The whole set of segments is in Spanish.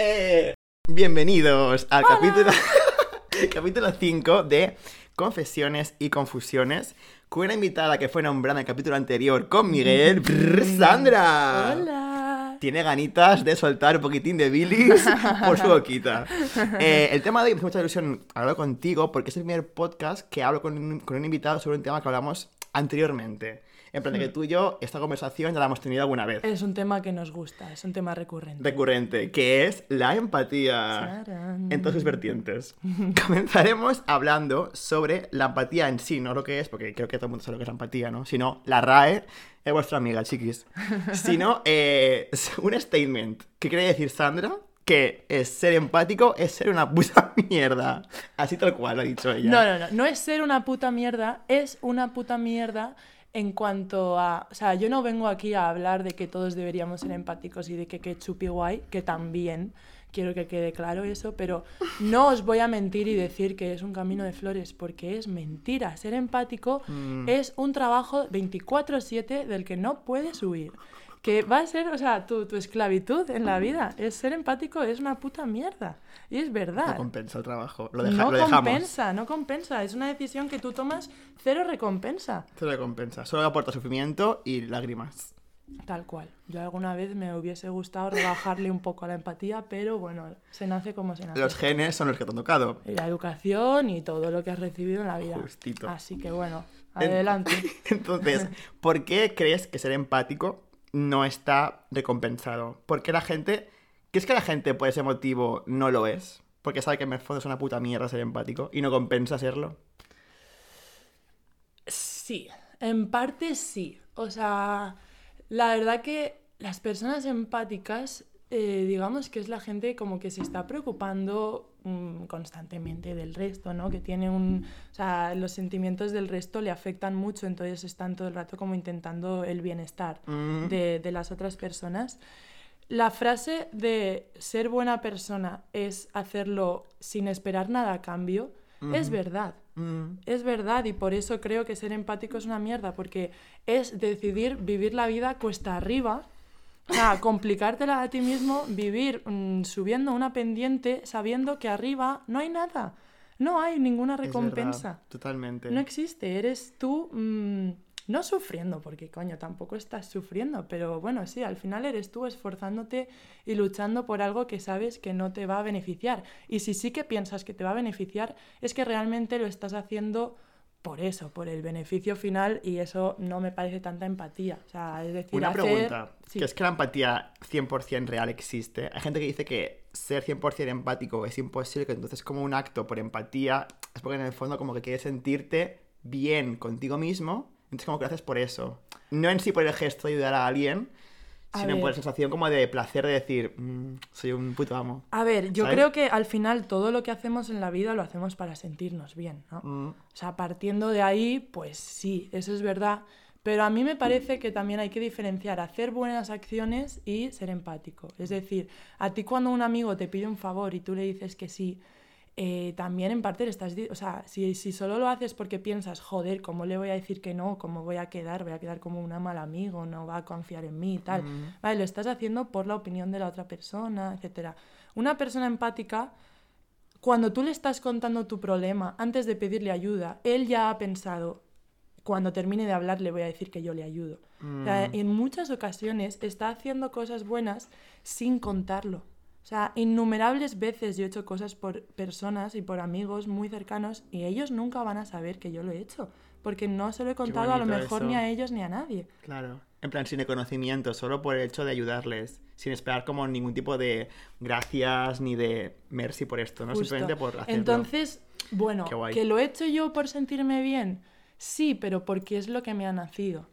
Eh, bienvenidos al capítulo, capítulo 5 de Confesiones y Confusiones con una invitada que fue nombrada en el capítulo anterior con Miguel, Brr, Sandra. Hola. Tiene ganitas de soltar un poquitín de bilis por su boquita. Eh, el tema de hoy me hace mucha ilusión hablar contigo porque es el primer podcast que hablo con un, con un invitado sobre un tema que hablamos anteriormente. En plan de que tú y yo, esta conversación ya la hemos tenido alguna vez. Es un tema que nos gusta, es un tema recurrente. recurrente, que es la empatía en todas sus vertientes. Comenzaremos hablando sobre la empatía en sí, no lo que es, porque creo que todo el mundo sabe lo que es la empatía, ¿no? Sino la RAE es vuestra amiga, chiquis. Sino eh, un statement. ¿Qué quiere decir Sandra? Que es ser empático es ser una puta mierda. Así tal cual lo ha dicho ella. No, no, no, no es ser una puta mierda, es una puta mierda en cuanto a... O sea, yo no vengo aquí a hablar de que todos deberíamos ser empáticos y de que que chupi guay, que también quiero que quede claro eso, pero no os voy a mentir y decir que es un camino de flores, porque es mentira. Ser empático Mm. es un trabajo 24/7 del que no puedes huir. Que va a ser, o sea, tu, tu esclavitud en la vida. Es ser empático, es una puta mierda. Y es verdad. No compensa el trabajo. Lo, deja- no lo dejamos. compensa, no compensa. Es una decisión que tú tomas cero recompensa. Solo recompensa. Solo aporta sufrimiento y lágrimas. Tal cual. Yo alguna vez me hubiese gustado rebajarle un poco a la empatía, pero bueno, se nace como se nace. Los genes son los que te han tocado. Y La educación y todo lo que has recibido en la vida. Justito. Así que bueno, En- adelante. Entonces, ¿por qué crees que ser empático no está recompensado? ¿Por qué la gente... ¿Crees que la gente por ese motivo no lo es? Porque sabe que en el es una puta mierda ser empático y no compensa serlo. Sí, en parte sí. O sea, la verdad que las personas empáticas, eh, digamos que es la gente como que se está preocupando constantemente del resto, ¿no? Que tiene un... O sea, los sentimientos del resto le afectan mucho, entonces están todo el rato como intentando el bienestar Mm. de, de las otras personas. La frase de ser buena persona es hacerlo sin esperar nada a cambio, es verdad. Mm, Es verdad y por eso creo que ser empático es una mierda, porque es decidir vivir la vida cuesta arriba, o sea, complicártela a ti mismo, vivir mm, subiendo una pendiente sabiendo que arriba no hay nada, no hay ninguna recompensa, verdad, totalmente. no existe, eres tú mm, no sufriendo, porque coño, tampoco estás sufriendo, pero bueno, sí, al final eres tú esforzándote y luchando por algo que sabes que no te va a beneficiar. Y si sí que piensas que te va a beneficiar, es que realmente lo estás haciendo por eso, por el beneficio final, y eso no me parece tanta empatía. O sea, es decir, Una hacer- pregunta. sí. ¿Que es que la empatía 100% real existe? Hay gente que dice que ser 100% empático es imposible, que entonces como un acto por empatía es porque en el fondo como que quieres sentirte bien contigo mismo, entonces como que lo haces por eso. No en sí por el gesto de ayudar a alguien, A sino ver. sensación como de placer de decir, "Mm, soy un puto amo. A ver, yo ¿Sabes? creo que al final todo lo que hacemos en la vida lo hacemos para sentirnos bien, ¿no? Mm, O sea, partiendo de ahí, pues sí, eso es verdad. Pero a mí me parece que también hay que diferenciar hacer buenas acciones y ser empático. Es decir, a ti cuando un amigo te pide un favor y tú le dices que sí, eh, también en parte le estás... O sea, si, si solo lo haces porque piensas, joder, ¿cómo le voy a decir que no? ¿Cómo voy a quedar? Voy a quedar como una mal amigo, no va a confiar en mí y tal. Vale, lo estás haciendo por la opinión de la otra persona, etc. Una persona empática cuando tú le estás contando tu problema, antes de pedirle ayuda, él ya ha pensado, cuando termine de hablar le voy a decir que yo le ayudo. O sea, en muchas ocasiones está haciendo cosas buenas sin contarlo. O sea, innumerables veces yo he hecho cosas por personas y por amigos muy cercanos y ellos nunca van a saber que yo lo he hecho. Porque no se lo he contado a lo mejor eso. ni a ellos ni a nadie. Claro. En plan, sin reconocimiento, solo por el hecho de ayudarles, sin esperar como ningún tipo de gracias ni de mercy por esto, ¿no? Justo. Simplemente por hacerlo. Entonces, bueno, que lo he hecho yo por sentirme bien, sí, pero porque es lo que me ha nacido.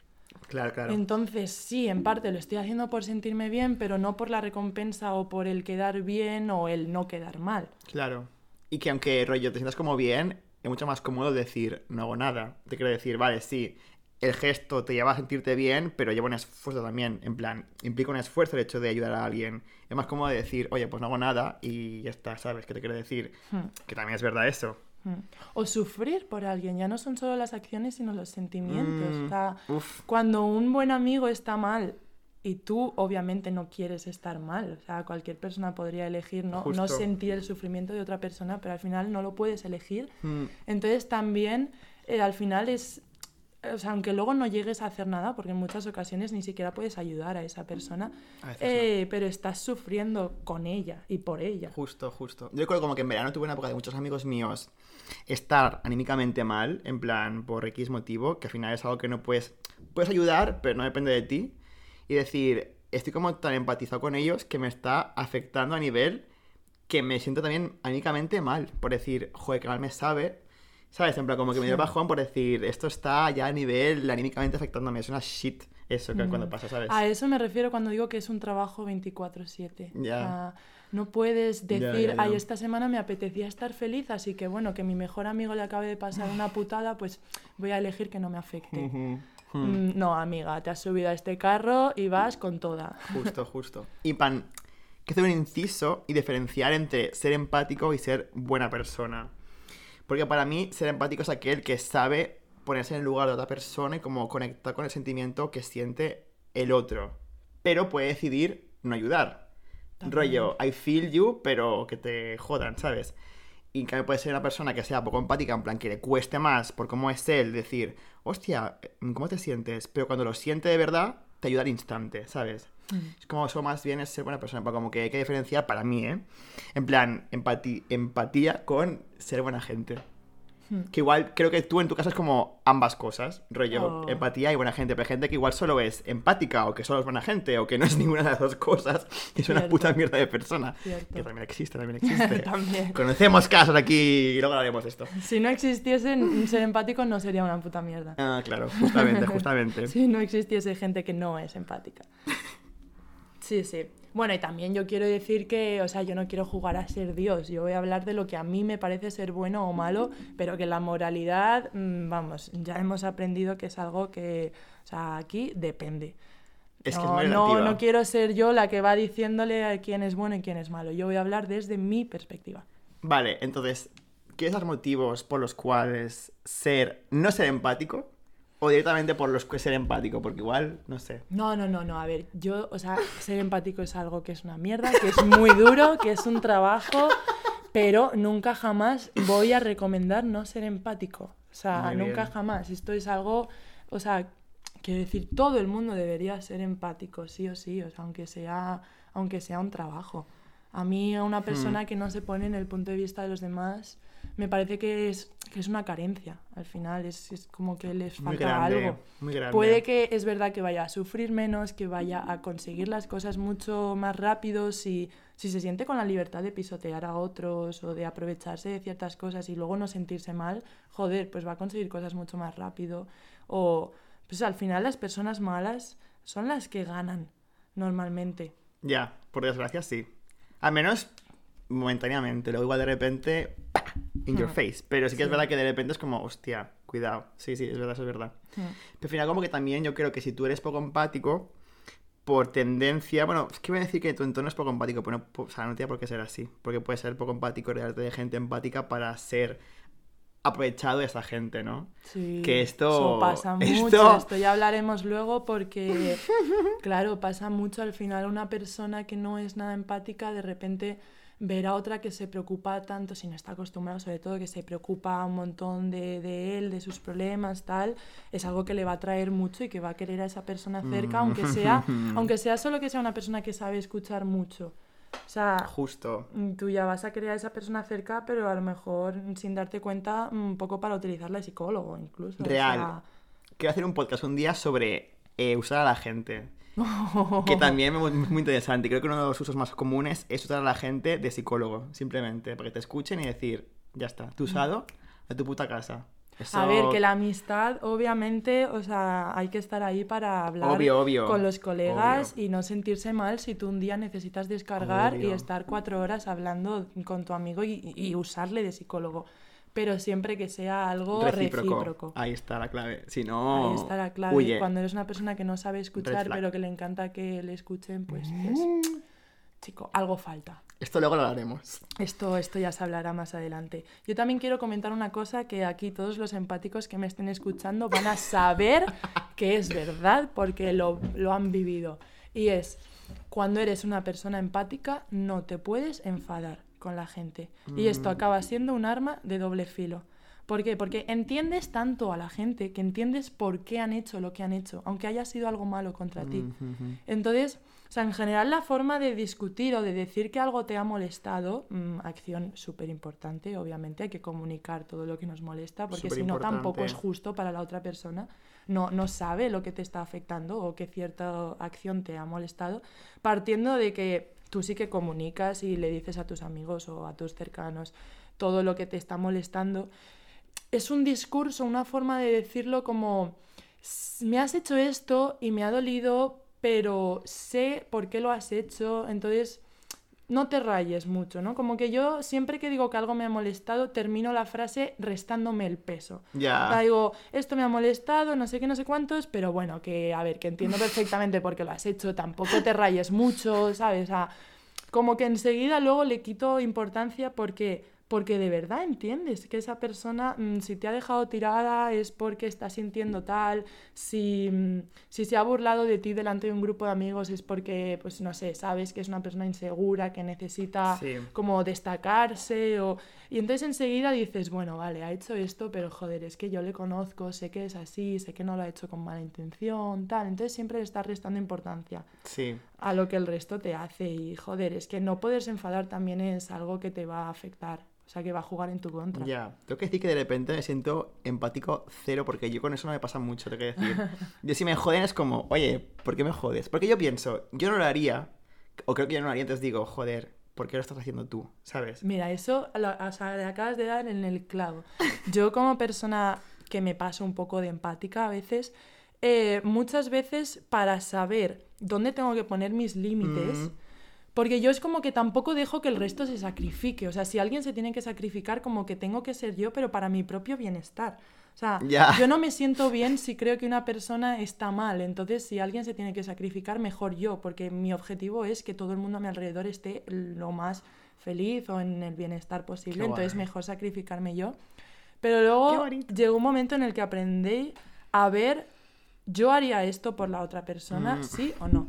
Claro, claro. Entonces, sí, en parte lo estoy haciendo por sentirme bien, pero no por la recompensa o por el quedar bien o el no quedar mal. Claro. Y que aunque rollo te sientas como bien, es mucho más cómodo decir no hago nada. Te quiero decir, vale, sí, el gesto te lleva a sentirte bien, pero lleva un esfuerzo también. En plan, implica un esfuerzo el hecho de ayudar a alguien. Es más cómodo decir, oye, pues no hago nada y ya está, ¿sabes? ¿Qué te quiero decir? Hmm. Que también es verdad eso. Mm. O sufrir por alguien, ya no son solo las acciones, sino los sentimientos. Mm, O sea, cuando un buen amigo está mal y tú obviamente no quieres estar mal. O sea, cualquier persona podría elegir no, no sentir el sufrimiento de otra persona, pero al final no lo puedes elegir. Mm, Entonces también eh, al final es, o sea, aunque luego no llegues a hacer nada, porque en muchas ocasiones ni siquiera puedes ayudar a esa persona, a veces no. eh, pero estás sufriendo con ella y por ella. Justo, justo. Yo recuerdo como que en verano tuve una época de muchos amigos míos estar anímicamente mal, en plan, por X motivo, que al final es algo que no puedes... Puedes ayudar, pero no depende de ti. Y decir, estoy como tan empatizado con ellos que me está afectando a nivel que me siento también anímicamente mal. Por decir, joder, que mal me sabe. ¿Sabes? En plan, como que me dio bajón por decir, esto está ya a nivel anímicamente afectándome. Es una shit eso que Mm. cuando pasa, ¿sabes? A eso me refiero cuando digo que es un trabajo 24/7. Ya. O sea, no puedes decir, ya, ya. ay, esta semana me apetecía estar feliz, así que bueno, que mi mejor amigo le acabe de pasar una putada, pues voy a elegir que no me afecte. Mm, No, amiga, te has subido a este carro y vas con toda. Justo, justo. Y pan, que hacer un inciso y diferenciar entre ser empático y ser buena persona. Porque para mí, ser empático es aquel que sabe ponerse en el lugar de otra persona y como conectar con el sentimiento que siente el otro. Pero puede decidir no ayudar. También. Rollo, I feel you, pero que te jodan, ¿sabes? Y en cambio puede ser una persona que sea poco empática, en plan que le cueste más por cómo es él, decir, hostia, ¿cómo te sientes? Pero cuando lo siente de verdad, te ayuda al instante, ¿sabes? Es como eso más bien es ser buena persona, como que hay que diferenciar para mí, ¿eh? En plan, empati- empatía con ser buena gente. Hmm. Que igual creo que tú en tu caso es como ambas cosas, rollo Oh. empatía y buena gente, pero hay gente que igual solo es empática o que solo es buena gente o que no es ninguna de las dos cosas, que es una Cierto. puta mierda de persona. Cierto. Que también existe, también existe. También. Conocemos casos aquí y luego hablaremos de esto. Si no existiese ser empático no sería una puta mierda. Ah, claro, justamente, justamente. Si no existiese gente que no es empática. Sí, sí. Bueno, y también yo quiero decir que, o sea, yo no quiero jugar a ser Dios. Yo voy a hablar de lo que a mí me parece ser bueno o malo, pero que la moralidad, mm, vamos, ya hemos aprendido que es algo que, o sea, aquí depende. Es que es no, muy no, no quiero ser yo la que va diciéndole a quién es bueno y quién es malo. Yo voy a hablar desde mi perspectiva. Vale, entonces, ¿quieres dar motivos por los cuales ser, no ser empático? O directamente por los que ser empático, porque igual, no sé. No, no, no, no. A ver, yo, o sea, ser empático es algo que es una mierda, que es muy duro, que es un trabajo, pero nunca jamás voy a recomendar no ser empático. O sea, nunca jamás. Esto es algo, o sea, quiero decir, todo el mundo debería ser empático, sí o sí, o sea, aunque sea, aunque sea un trabajo. A mí, a una persona que no se pone en el punto de vista de los demás, me parece que es, que es una carencia. Al final, es, es como que les Muy falta grande, algo. muy grande. Puede que es verdad que vaya a sufrir menos, que vaya a conseguir las cosas mucho más rápido si, si se siente con la libertad de pisotear a otros o de aprovecharse de ciertas cosas y luego no sentirse mal, joder, pues va a conseguir cosas mucho más rápido. O, pues al final las personas malas son las que ganan normalmente. Ya, por desgracia sí. Al menos momentáneamente, luego igual de repente, in your face. Pero sí que es verdad que de repente es como, hostia, cuidado. Sí, sí, es verdad, eso es verdad. Pero al final como que también yo creo que si tú eres poco empático, por tendencia, bueno, es que voy a decir que tu entorno es poco empático, pero no, o sea, no tiene por qué ser así. Porque puede ser poco empático rodearte de gente empática para ser aprovechado de esa gente, ¿no? Sí, Que esto- eso pasa esto- mucho. Esto ya hablaremos luego porque, claro, pasa mucho al final una persona que no es nada empática de repente ver a otra que se preocupa tanto, si no está acostumbrado, sobre todo que se preocupa un montón de, de él, de sus problemas, tal, es algo que le va a traer mucho y que va a querer a esa persona cerca, aunque sea, aunque sea solo que sea una persona que sabe escuchar mucho. O sea, Justo. Mm, Tú ya vas a querer a esa persona cerca, pero a lo mejor mm, sin darte cuenta, un poco para utilizarla de psicólogo incluso. o Real. sea, Quiero hacer un podcast un día sobre eh, usar a la gente. Que también es muy, muy interesante. Creo que uno de los usos más comunes es usar a la gente de psicólogo, simplemente, para que te escuchen y decir, ya está, tú usado a tu puta casa. Eso- A ver, que la amistad, obviamente, o sea, hay que estar ahí para hablar Obvio, obvio, con los colegas obvio. y no sentirse mal si tú un día necesitas descargar y estar cuatro horas hablando con tu amigo y, y usarle de psicólogo. Pero siempre que sea algo recíproco. recíproco. Ahí está la clave. Si no, Ahí está la clave. huye. Cuando eres una persona que no sabe escuchar, pero que le encanta que le escuchen, pues, pues, chico, algo falta. Esto luego lo hablaremos. Esto, esto ya se hablará más adelante. Yo también quiero comentar una cosa que aquí todos los empáticos que me estén escuchando van a saber que es verdad porque lo, lo han vivido. Y es, cuando eres una persona empática, no te puedes enfadar con la gente. Y esto Mm. acaba siendo un arma de doble filo. ¿Por qué? Porque entiendes tanto a la gente que entiendes por qué han hecho lo que han hecho, aunque haya sido algo malo contra ti. Ujú. Entonces, sea, en general la forma de discutir o de decir que algo te ha molestado, mm, acción súper importante, obviamente, hay que comunicar todo lo que nos molesta, porque si no tampoco es justo para la otra persona, no, no sabe lo que te está afectando o que cierta acción te ha molestado, partiendo de que tú sí que comunicas y le dices a tus amigos o a tus cercanos todo lo que te está molestando. Es un discurso, una forma de decirlo como, "S- me has hecho esto y me ha dolido, pero sé por qué lo has hecho, entonces no te rayes mucho, ¿no? Como que yo siempre que digo que algo me ha molestado, termino la frase restándome el peso. Ya. digo, esto me ha molestado, no sé qué, no sé cuántos, pero bueno, que a ver, que entiendo perfectamente por qué lo has hecho, tampoco te rayes mucho, ¿sabes? O sea, como que enseguida luego le quito importancia porque, porque de verdad entiendes que esa persona, mm, si te ha dejado tirada es porque está sintiendo tal, si, mm, si se ha burlado de ti delante de un grupo de amigos es porque, pues no sé, sabes que es una persona insegura, que necesita Sí. como destacarse o... Y entonces enseguida dices, bueno, vale, ha hecho esto, pero joder, es que yo le conozco, sé que es así, sé que no lo ha hecho con mala intención, tal. Entonces siempre le estás restando importancia Sí. A lo que el resto te hace y joder, es que no poderse enfadar también es algo que te va a afectar, o sea, que va a jugar en tu contra. Ya, tengo que decir que de repente me siento empático cero porque yo con eso no me pasa mucho, tengo que decir. Yo si me joden es como, oye, ¿por qué me jodes? Porque yo pienso, yo no lo haría, o creo que yo no lo haría, entonces digo, joder, ¿por qué lo estás haciendo tú? ¿Sabes? Mira, eso lo- o sea, le acabas de dar en el clavo. Yo como persona que me paso un poco de empática a veces, eh, muchas veces para saber dónde tengo que poner mis límites, Mm. porque yo es como que tampoco dejo que el resto se sacrifique. O sea, si alguien se tiene que sacrificar, como que tengo que ser yo, pero para mi propio bienestar. O sea, yo no me siento bien si creo que una persona está mal. Entonces, si alguien se tiene que sacrificar, mejor yo, porque mi objetivo es que todo el mundo a mi alrededor esté lo más feliz o en el bienestar posible. Qué Entonces, guay. mejor sacrificarme yo. Pero luego llegó un momento en el que aprendí a ver, yo haría esto por la otra persona, Mm. sí o no.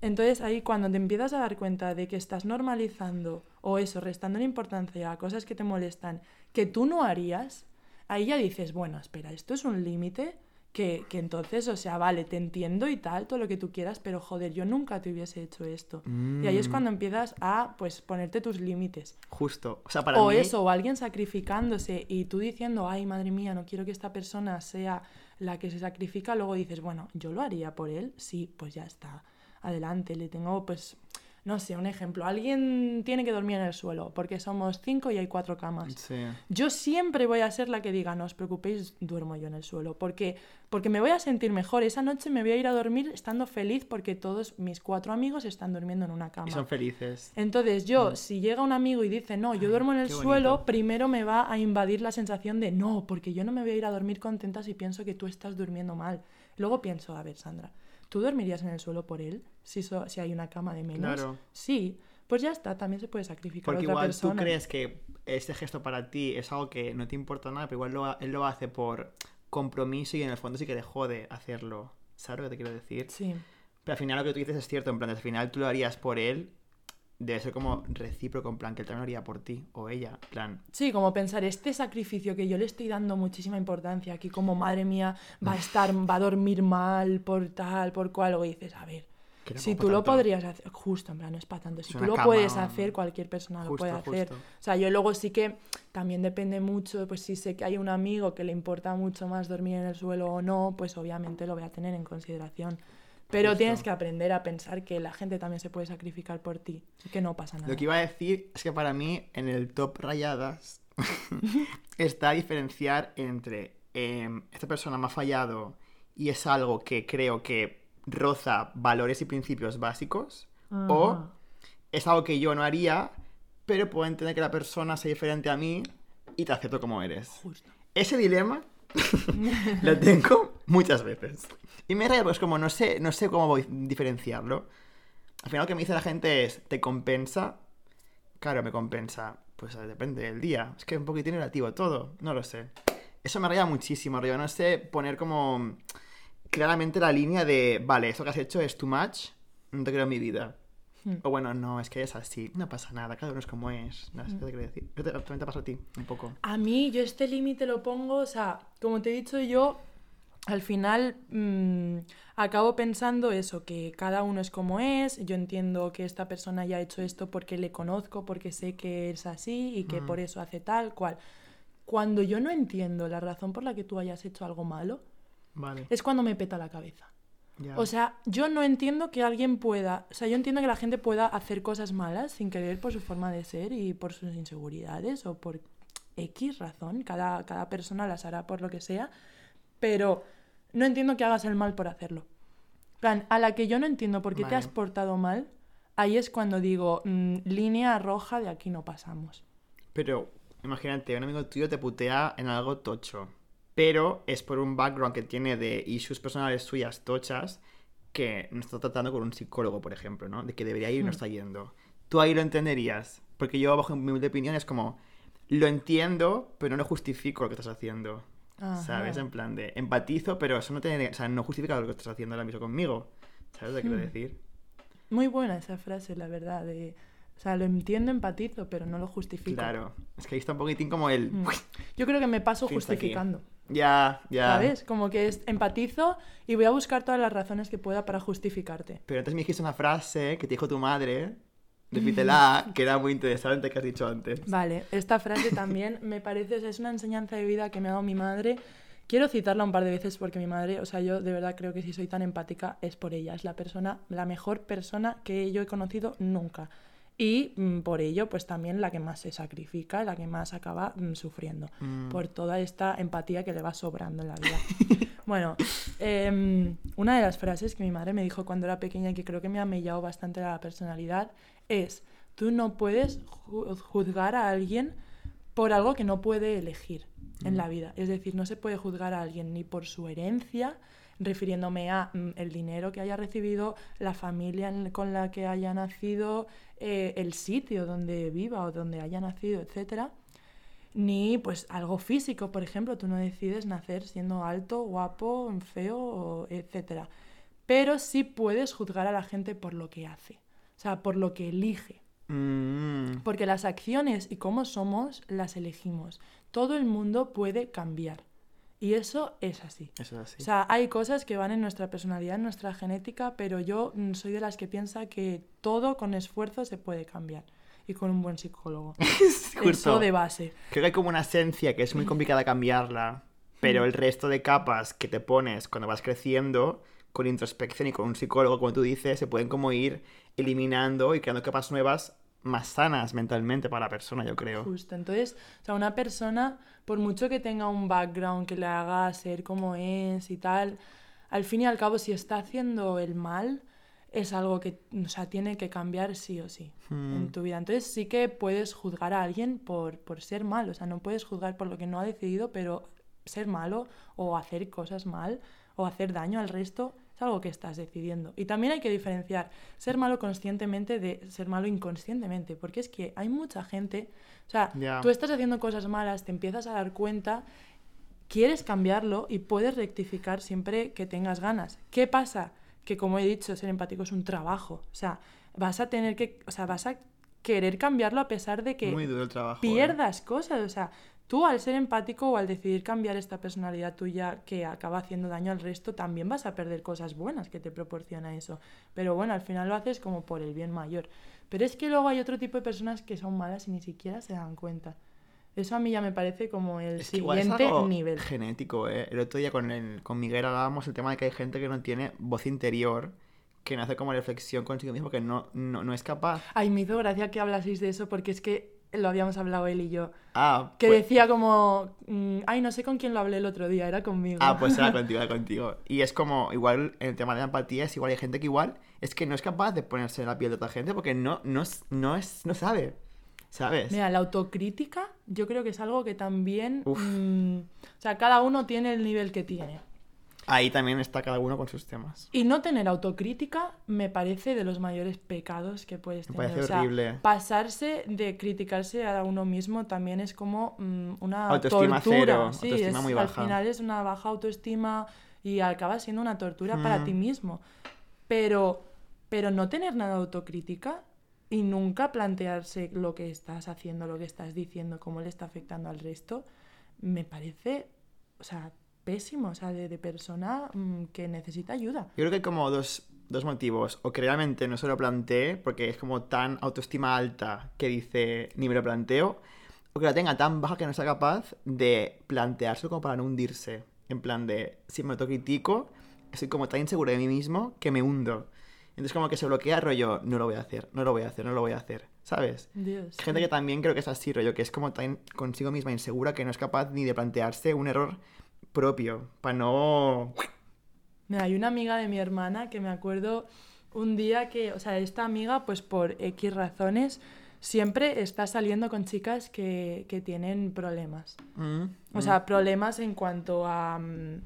Entonces ahí cuando te empiezas a dar cuenta de que estás normalizando o eso, restando importancia a cosas que te molestan, que tú no harías, ahí ya dices, bueno, espera, esto es un límite que, que entonces, o sea, vale, te entiendo y tal, todo lo que tú quieras, pero joder, yo nunca te hubiese hecho esto. Y ahí es Mm. cuando empiezas a, pues, ponerte tus límites. Justo. O sea, para O mí... eso, o alguien sacrificándose y tú diciendo, ay, madre mía, no quiero que esta persona sea la que se sacrifica, luego dices, bueno, yo lo haría por él, sí, pues ya está, adelante, le tengo, pues, no sé, un ejemplo, alguien tiene que dormir en el suelo, porque somos cinco y hay cuatro camas. Sí. Yo siempre voy a ser la que diga, no os preocupéis, duermo yo en el suelo, porque, porque me voy a sentir mejor. Esa noche me voy a ir a dormir estando feliz porque todos mis cuatro amigos están durmiendo en una cama. Y son felices. Entonces yo, si llega un amigo y dice, no, yo Ay, duermo en el suelo, bonito. primero me va a invadir la sensación de, no, porque yo no me voy a ir a dormir contenta si pienso que tú estás durmiendo mal. Luego pienso, a ver, Sandra, ¿tú dormirías en el suelo por él si, so- si hay una cama de menos? Claro. Sí, pues ya está, también se puede sacrificar Porque a otra igual persona. tú crees que este gesto para ti es algo que no te importa nada, pero igual lo, él lo hace por compromiso y en el fondo sí que le jode hacerlo. ¿Sabes lo que te quiero decir? Sí, Pero al final lo que tú dices es cierto, en plan, al final tú lo harías por él, debe ser como recíproco, en plan, que él también lo haría por ti o ella, plan. sí, como pensar, este sacrificio que yo le estoy dando muchísima importancia aquí, como madre mía, va a estar, va a dormir mal por tal, por cual, luego dices, a ver, que no si tú lo tanto. podrías hacer, justo, en plan, no es para tanto. Si tú lo cama, puedes hacer, cualquier persona lo puede hacer. justo. O sea, yo luego sí que también depende mucho, pues si sé que hay un amigo que le importa mucho más dormir en el suelo o no, pues obviamente lo voy a tener en consideración. Pero Justo. tienes que aprender a pensar que la gente también se puede sacrificar por ti, y que no pasa nada. Lo que iba a decir es que para mí, en el top rayadas, está diferenciar entre em, esta persona me ha fallado y es algo que creo que roza valores y principios básicos, o es algo que yo no haría, pero puedo entender que la persona sea diferente a mí y te acepto como eres. Justo. Ese dilema lo tengo muchas veces. Y me raya, pues como no sé, no sé cómo voy a diferenciarlo. Al final lo que me dice la gente es, ¿te compensa? Claro, me compensa. Pues depende del día. Es que es un poquitín relativo todo. No lo sé. Eso me raya muchísimo, rollo. No sé poner como claramente la línea de, vale, eso que has hecho es too much no te quiero en mi vida. Hmm. O bueno, no, es que es así, no pasa nada, cada uno es como es. No sé qué te quiero decir. ¿Qué te- también te pasa a ti, un poco. A mí, yo este límite lo pongo, o sea, como te he dicho yo, al final mm, acabo pensando eso, que cada uno es como es, yo entiendo que esta persona ya ha hecho esto porque le conozco, porque sé que es así y que por eso hace tal cual. Cuando yo no entiendo la razón por la que tú hayas hecho algo malo, Vale. es cuando me peta la cabeza. ya. O sea, yo no entiendo que alguien pueda, o sea, yo entiendo que la gente pueda hacer cosas malas sin querer por su forma de ser y por sus inseguridades o por X razón, cada, cada persona las hará por lo que sea, pero no entiendo que hagas el mal por hacerlo. Plan, a la que yo no entiendo por qué te has portado mal, ahí es cuando digo, mm, línea roja, de aquí no pasamos. Pero imagínate, un amigo tuyo te putea en algo tocho. Pero es por un background que tiene de issues personales suyas tochas que no está tratando con un psicólogo, por ejemplo, ¿no? De que debería ir y no Hmm. está yendo. Tú ahí lo entenderías. Porque yo, bajo mi humilde opinión, es como, lo entiendo, pero no justifico lo que estás haciendo. Ajá. ¿Sabes? En plan de empatizo, pero eso no tiene, o sea, no justifica lo que estás haciendo ahora mismo conmigo. ¿Sabes lo que quiero Hmm. decir? Muy buena esa frase, la verdad. De, o sea, lo entiendo, empatizo, pero no lo justifico. Claro. Es que ahí está un poquitín como el. Mm. Yo creo que me paso justificando. Ya, ya. ¿Sabes? Como que es empatizo y voy a buscar todas las razones que pueda para justificarte. Pero antes me dijiste una frase que te dijo tu madre, repítela, que era muy interesante que has dicho antes. Vale, esta frase también me parece, o sea, es una enseñanza de vida que me ha dado mi madre. Quiero citarla un par de veces porque mi madre, o sea, yo de verdad creo que si soy tan empática es por ella. Es la persona, la mejor persona que yo he conocido nunca. Y mm, por ello, pues también la que más se sacrifica, la que más acaba mm, sufriendo. Mm. Por toda esta empatía que le va sobrando en la vida. bueno, em, una de las frases que mi madre me dijo cuando era pequeña y que creo que me ha mellado bastante la personalidad es, tú no puedes ju- juzgar a alguien por algo que no puede elegir en la vida. Es decir, no se puede juzgar a alguien ni por su herencia, refiriéndome a mm, el dinero que haya recibido, la familia en- con la que haya nacido, eh, el sitio donde viva o donde haya nacido, etcétera, ni pues algo físico, por ejemplo, tú no decides nacer siendo alto, guapo, feo, etcétera. Pero sí puedes juzgar a la gente por lo que hace, o sea, por lo que elige. Mm, Porque las acciones y cómo somos las elegimos. Todo el mundo puede cambiar. Y eso es así. eso es así. O sea, hay cosas que van en nuestra personalidad, en nuestra genética, pero yo mm, soy de las que piensa que todo con esfuerzo se puede cambiar. Y con un buen psicólogo. Eso de base. Creo que hay como una esencia que es muy complicada cambiarla, pero el resto de capas que te pones cuando vas creciendo, con introspección y con un psicólogo, como tú dices, se pueden como ir eliminando y creando capas nuevas más sanas mentalmente para la persona, yo creo. Justo. Entonces, o sea, una persona, por mucho que tenga un background que le haga ser como es y tal, al fin y al cabo, si está haciendo el mal, es algo que, o sea, tiene que cambiar sí o sí Hmm. en tu vida. Entonces, sí que puedes juzgar a alguien por, por ser malo. O sea, no puedes juzgar por lo que no ha decidido, pero ser malo o hacer cosas mal o hacer daño al resto es algo que estás decidiendo. Y también hay que diferenciar ser malo conscientemente de ser malo inconscientemente, porque es que hay mucha gente, o sea, tú estás haciendo cosas malas, te empiezas a dar cuenta, quieres cambiarlo y puedes rectificar siempre que tengas ganas. ¿Qué pasa? Que como he dicho, ser empático es un trabajo, o sea, vas a tener que, o sea, vas a querer cambiarlo a pesar de que Muy duro el trabajo. ¿eh? pierdas cosas. O sea, tú al ser empático o al decidir cambiar esta personalidad tuya que acaba haciendo daño al resto, también vas a perder cosas buenas que te proporciona eso. Pero bueno, al final lo haces como por el bien mayor. Pero es que luego hay otro tipo de personas que son malas y ni siquiera se dan cuenta. Eso a mí ya me parece como el Es que igual es siguiente algo nivel. genético, ¿eh? El otro día con, el, con Miguel hablábamos el tema de que hay gente que no tiene voz interior, que no hace como reflexión consigo mismo, que no, no, no es capaz. Ay, me hizo gracia que hablaseis de eso porque es que lo habíamos hablado él y yo. Ah, Que pues, decía como, mm, ay, no sé con quién lo hablé el otro día, era conmigo. ah, pues era contigo, era contigo. Y es como, igual, en el tema de la empatía, es igual hay gente que igual es que no es capaz de ponerse en la piel de otra gente porque no, no, es- no, es, no sabe, ¿sabes? Mira, la autocrítica yo creo que es algo que también... Uf. mm, o sea, cada uno tiene el nivel que tiene. Ahí también está cada uno con sus temas. Y no tener autocrítica me parece de los mayores pecados que puedes Me tener. parece o sea, horrible. pasarse de criticarse a uno mismo también es como mm, una Autoestima tortura. cero, sí, autoestima es- muy al baja. final es una baja autoestima y acaba siendo una tortura para Mm. ti mismo. Pero pero no tener nada de autocrítica y nunca plantearse lo que estás haciendo, lo que estás diciendo, cómo le está afectando al resto, me parece, o sea, pésimo, o sea, de, de persona mm, que necesita ayuda. Yo creo que hay como dos, dos motivos. O que realmente no se lo plantee porque es como tan autoestima alta que dice ni me lo planteo. O que la tenga tan baja que no sea capaz de plantearse como para no hundirse. En plan de, si me autocritico, soy como tan inseguro de mí mismo que me hundo. Entonces como que se bloquea rollo, no lo voy a hacer, no lo voy a hacer, no lo voy a hacer, ¿sabes? Dios. Gente que también creo que es así, rollo, que es como tan consigo misma insegura que no es capaz ni de plantearse un error propio, para no... Mira, hay una amiga de mi hermana que me acuerdo un día que, o sea, esta amiga, pues por X razones, siempre está saliendo con chicas que, que tienen problemas. Mm, O sea, problemas en cuanto a, mm,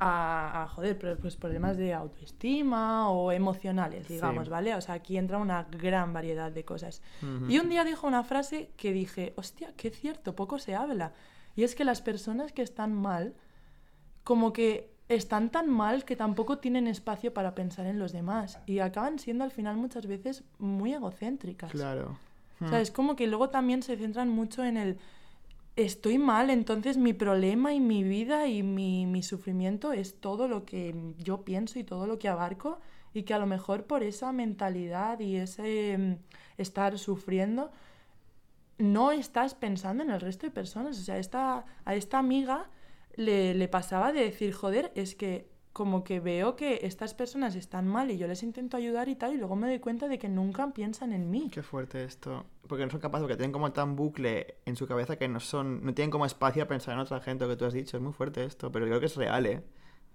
a, a, joder, pues problemas de autoestima o emocionales, Sí. digamos, ¿vale? O sea, aquí entra una gran variedad de cosas. Y un día dijo una frase que dije, hostia, qué cierto, poco se habla. Y es que las personas que están mal, como que están tan mal que tampoco tienen espacio para pensar en los demás. Y acaban siendo al final muchas veces muy egocéntricas. Claro. O sea, es como que luego también se centran mucho en el estoy mal, entonces mi problema y mi vida y mi, mi sufrimiento es todo lo que yo pienso y todo lo que abarco y que a lo mejor por esa mentalidad y ese mm, estar sufriendo no estás pensando en el resto de personas. O sea, esta, a esta amiga le, le pasaba de decir, joder, es que como que veo que estas personas están mal y yo les intento ayudar y tal, y luego me doy cuenta de que nunca piensan en mí. Qué fuerte esto. Porque no son capaces, porque tienen como tan bucle en su cabeza que no son, no tienen como espacio a pensar en otra gente, lo que tú has dicho. Es muy fuerte esto, pero creo que es real, ¿eh?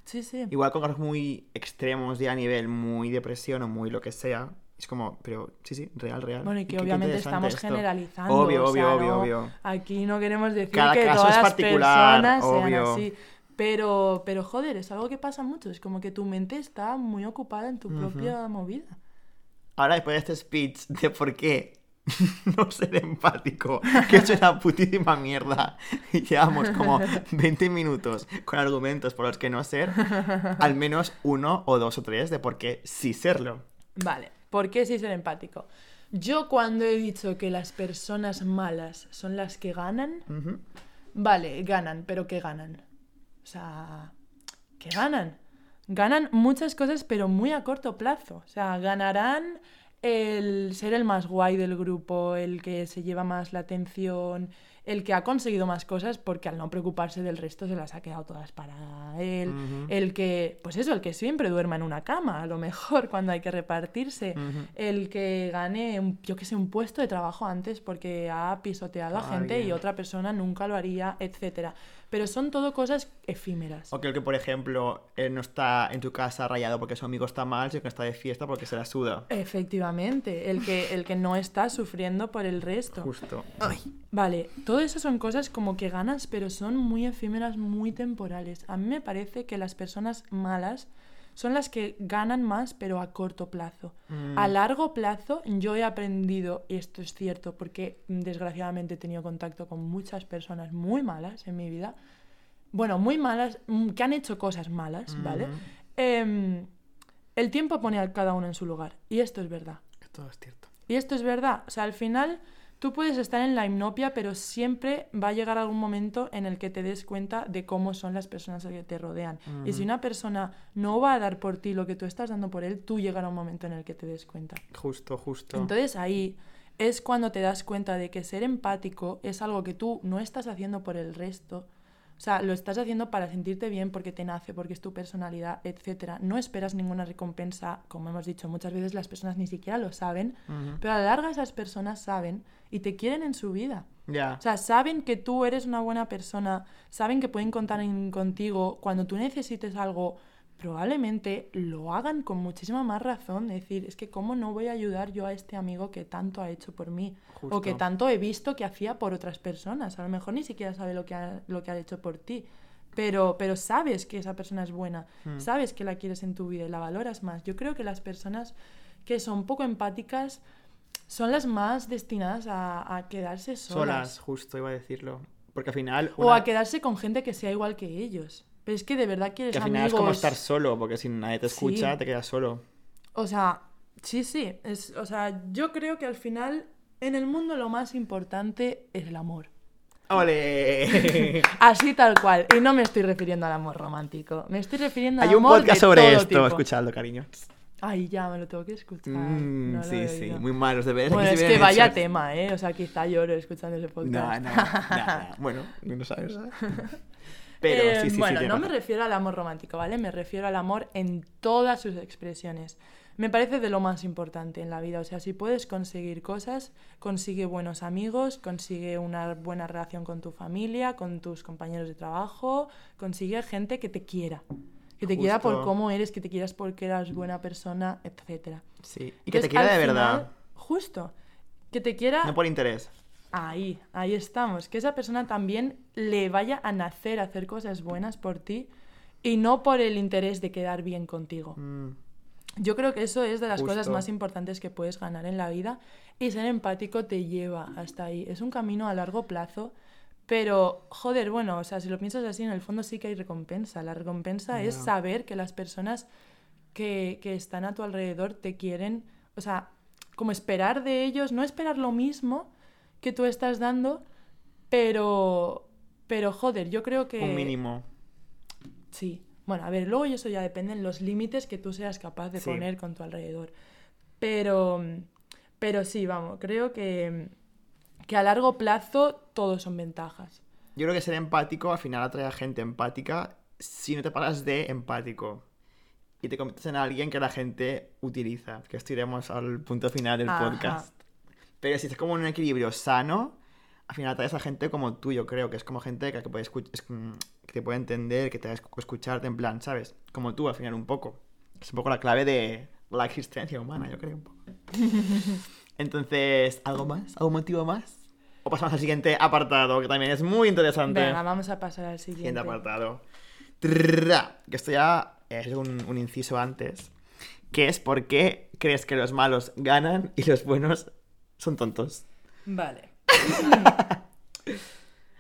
Sí, sí. Igual con casos muy extremos ya a nivel muy depresión o muy lo que sea. Es como, pero sí, sí, real, real. Bueno, y Qué- que qué obviamente interesante estamos esto. generalizando. Obvio, o obvio, sea, obvio, no- obvio. Aquí no queremos decir Cada que caso todas es las particular, personas sean obvio. así. Pero, pero joder, es algo que pasa mucho. Es como que tu mente está muy ocupada en tu Ujú. propia movida. Ahora, después de este speech de por qué no ser empático, que es una putísima mierda, y llevamos como 20 minutos con argumentos por los que no ser, al menos uno o dos o tres de por qué sí serlo. Vale, ¿por qué sí ser empático? Yo cuando he dicho que las personas malas son las que ganan. Vale, ganan, pero ¿qué ganan? O sea, ¿qué ganan? Ganan muchas cosas, pero muy a corto plazo. O sea, ganarán el ser el más guay del grupo, el que se lleva más la atención, el que ha conseguido más cosas porque al no preocuparse del resto se las ha quedado todas para él, el que, pues eso, el que siempre duerma en una cama, a lo mejor cuando hay que repartirse, el que gane, un- yo que sé, un puesto de trabajo antes porque ha pisoteado a gente y otra persona nunca lo haría, etcétera. Pero son todo cosas efímeras. O que el que, por ejemplo, eh, no está en tu casa rayado porque su amigo está mal, sino que está de fiesta porque se la suda. Efectivamente, el que, el que no está sufriendo por el resto. Justo. Vale, todo eso son cosas como que ganas, pero son muy efímeras, muy temporales. A mí me parece que las personas malas son las que ganan más, pero a corto plazo. Mm. A largo plazo, yo he aprendido, y esto es cierto, porque mm, desgraciadamente he tenido contacto con muchas personas muy malas en mi vida. Bueno, muy malas, mm, que han hecho cosas malas, ¿vale? Ujú. Em, el tiempo pone a cada uno en su lugar, y esto es verdad. Todo es cierto. Y esto es verdad. O sea, al final tú puedes estar en la hipnopia, pero siempre va a llegar algún momento en el que te des cuenta de cómo son las personas que te rodean. Y si una persona no va a dar por ti lo que tú estás dando por él, tú llegará un momento en el que te des cuenta. Justo, justo. Entonces ahí es cuando te das cuenta de que ser empático es algo que tú no estás haciendo por el resto. O sea, lo estás haciendo para sentirte bien porque te nace, porque es tu personalidad, etc. No esperas ninguna recompensa, como hemos dicho, muchas veces las personas ni siquiera lo saben, pero a la larga esas personas saben y te quieren en su vida. Ya. O sea, saben que tú eres una buena persona, saben que pueden contar en- contigo cuando tú necesites algo, probablemente lo hagan con muchísima más razón. Decir, es que cómo no voy a ayudar yo a este amigo que tanto ha hecho por mí o que tanto he visto que hacía por otras personas. A lo mejor ni siquiera sabe lo que ha, lo que ha hecho por ti. Pero, pero sabes que esa persona es buena, Mm. sabes que la quieres en tu vida y la valoras más. Yo creo que las personas que son poco empáticas son las más destinadas a, a quedarse solas. Solas, justo iba a decirlo. Porque al final. O a quedarse con gente que sea igual que ellos. Pero es que de verdad quieres Que al final amigos. es como estar solo, porque si nadie te Sí. escucha, te quedas solo. O sea, Sí, sí. Es, o sea, yo creo que al final en el mundo lo más importante es el amor. ¡Ole! Así tal cual. Y no me estoy refiriendo al amor romántico. Me estoy refiriendo al Hay un amor podcast de sobre todo esto, tipo. escuchadlo, cariño. Ay, ya, me lo tengo que escuchar. Mm, No sí, sí, muy malos deberes. Bueno, es que vaya hechos. tema, ¿eh? O sea, quizá lloro escuchando ese No, podcast. no, no, no. Bueno, no sabes. Pero Eh, sí, sí, bueno, no me refiero al amor romántico, ¿vale? Me refiero al amor en todas sus expresiones. Me parece de lo más importante en la vida. O sea, si puedes conseguir cosas, consigue buenos amigos, consigue una buena relación con tu familia, con tus compañeros de trabajo, consigue gente que te quiera. Que te quiera por cómo eres, que te quieras porque eras buena persona, etc. Sí. Y que te Entonces, quiera de verdad. justo. Que te quiera No por interés. Ahí, ahí estamos. Que esa persona también le vaya a nacer a hacer cosas buenas por ti y no por el interés de quedar bien contigo. Mm, Yo creo que eso es de las cosas más importantes que puedes ganar en la vida y ser empático te lleva hasta ahí. Es un camino a largo plazo, pero joder, bueno, o sea, si lo piensas así, en el fondo sí que hay recompensa. La recompensa es saber que las personas que, que están a tu alrededor te quieren, o sea, como esperar de ellos, no esperar lo mismo que tú estás dando, pero, pero joder, yo creo que... Un mínimo. Sí. Bueno, a ver, luego y eso ya depende en los límites que tú seas capaz de Sí. poner con tu alrededor. Pero, pero sí, vamos, creo que, que a largo plazo todos son ventajas. Yo creo que ser empático al final atrae a gente empática si no te paras de empático. Y te conviertes en alguien que la gente utiliza. Que esto iremos al punto final del Ajá. podcast. Pero si estás como en un equilibrio sano, al final atraes a gente como tú, yo creo, que es como gente que, que puede mm, que te puede entender, que te va a escu- escucharte en plan, ¿sabes? Como tú, al final, un poco. Es un poco la clave de la existencia humana, yo creo, un poco. Entonces, ¿algo más? ¿Algún motivo más? O pasamos al siguiente apartado, que también es muy interesante. Venga, vamos a pasar al Siguiente siguiente. apartado. Trrra, que esto ya es un, un inciso antes. Que es por qué crees que los malos ganan y los buenos son tontos. Vale.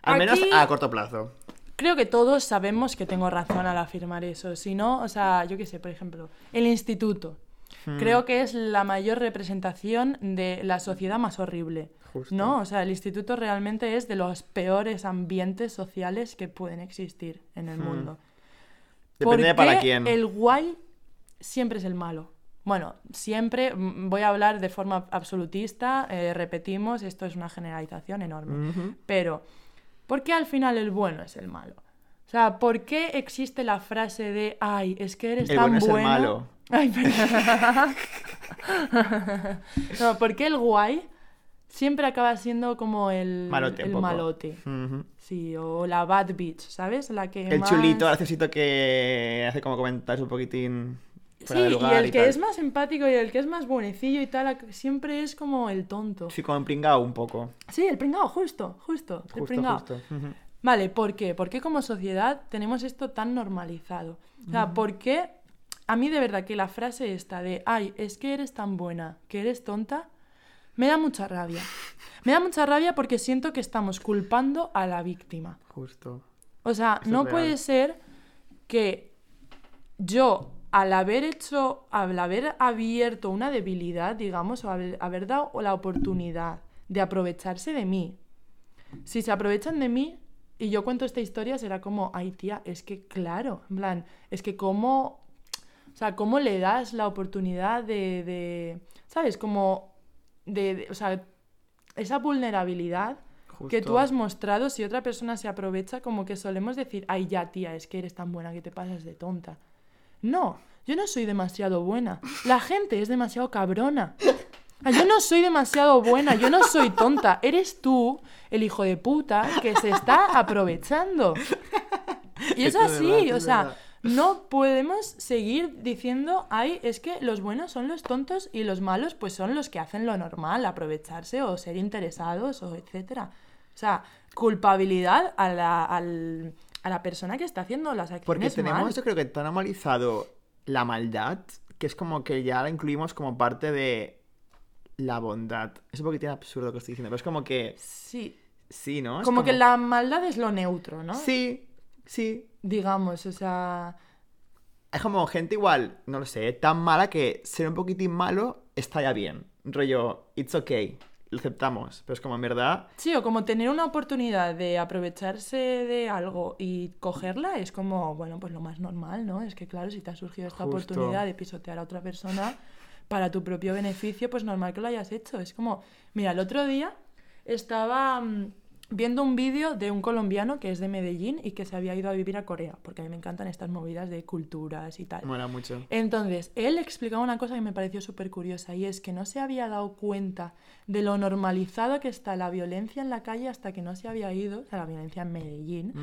Al menos Aquí- a corto plazo. Creo que todos sabemos que tengo razón al afirmar eso. Si no, o sea, yo qué sé, por ejemplo, el instituto. Hmm. Creo que es la mayor representación de la sociedad más horrible. Justo. ¿No? O sea, el instituto realmente es de los peores ambientes sociales que pueden existir en el Hmm. mundo. Depende de ¿Por para qué quién. El guay siempre es el malo. Bueno, siempre voy a hablar de forma absolutista, eh, repetimos, esto es una generalización enorme. Pero, ¿por qué al final el bueno es el malo? O sea, ¿por qué existe la frase de, ay, es que eres El tan bueno es el malo. Ay, perdón. no, ¿por qué el guay siempre acaba siendo como el Malote, el malote? Sí, o la bad bitch, ¿sabes? La que El más- chulito, graciosito que hace como comentarios un poquitín fuera de Sí, lugar y el y que tal. es más empático y el que es más buenecillo y tal, siempre es como el tonto. Sí, como empringado un poco. Sí, el pringao, justo, justo, el pringao. justo. Vale, ¿por qué? ¿Por qué como sociedad tenemos esto tan normalizado? O sea, ¿por qué a mí de verdad que la frase esta de, ay, es que eres tan buena, que eres tonta, me da mucha rabia. Me da mucha rabia porque siento que estamos culpando a la víctima. Justo. O sea, Eso no puede ser que yo, al haber hecho, al haber abierto una debilidad, digamos, o haber, haber dado la oportunidad de aprovecharse de mí, si se aprovechan de mí y yo cuento esta historia, será como, ay tía, es que claro, en plan, es que cómo, o sea, cómo le das la oportunidad de, de ¿sabes? Como, de, de- o sea, esa vulnerabilidad que tú has mostrado, si otra persona se aprovecha, como que solemos decir, ay ya tía, es que eres tan buena que te pasas de tonta. No, yo no soy demasiado buena. La gente es demasiado cabrona. Ah, Yo no soy demasiado buena, yo no soy tonta. Eres tú, el hijo de puta, que se está aprovechando. Y es así, verdad, o sea, verdad. no podemos seguir diciendo, ay, es que los buenos son los tontos y los malos pues son los que hacen lo normal, aprovecharse o ser interesados o etcétera. O sea, culpabilidad a la, al- a la persona que está haciendo las acciones Porque tenemos, mal. yo creo que tan normalizado la maldad que es como que ya la incluimos como parte de la bondad. Es un poquitín absurdo lo que estoy diciendo, pero es como que Sí, sí, ¿no? Es como, que la maldad es lo neutro, ¿no? Sí, sí. Digamos, o sea... Es como gente igual, no lo sé, tan mala que ser un poquitín malo está ya bien. Rollo, it's okay, lo aceptamos. Pero es como en verdad, Sí, o como tener una oportunidad de aprovecharse de algo y cogerla es como, bueno, pues lo más normal, ¿no? Es que claro, si te ha surgido esta Justo. oportunidad de pisotear a otra persona para tu propio beneficio, pues normal que lo hayas hecho. Es como, mira, el otro día estaba mm, viendo un vídeo de un colombiano que es de Medellín y que se había ido a vivir a Corea, porque a mí me encantan estas movidas de culturas y tal. mola mucho. Entonces, él explicaba una cosa que me pareció súper curiosa y es que no se había dado cuenta de lo normalizado que está la violencia en la calle hasta que no se había ido, o sea, la violencia en Medellín,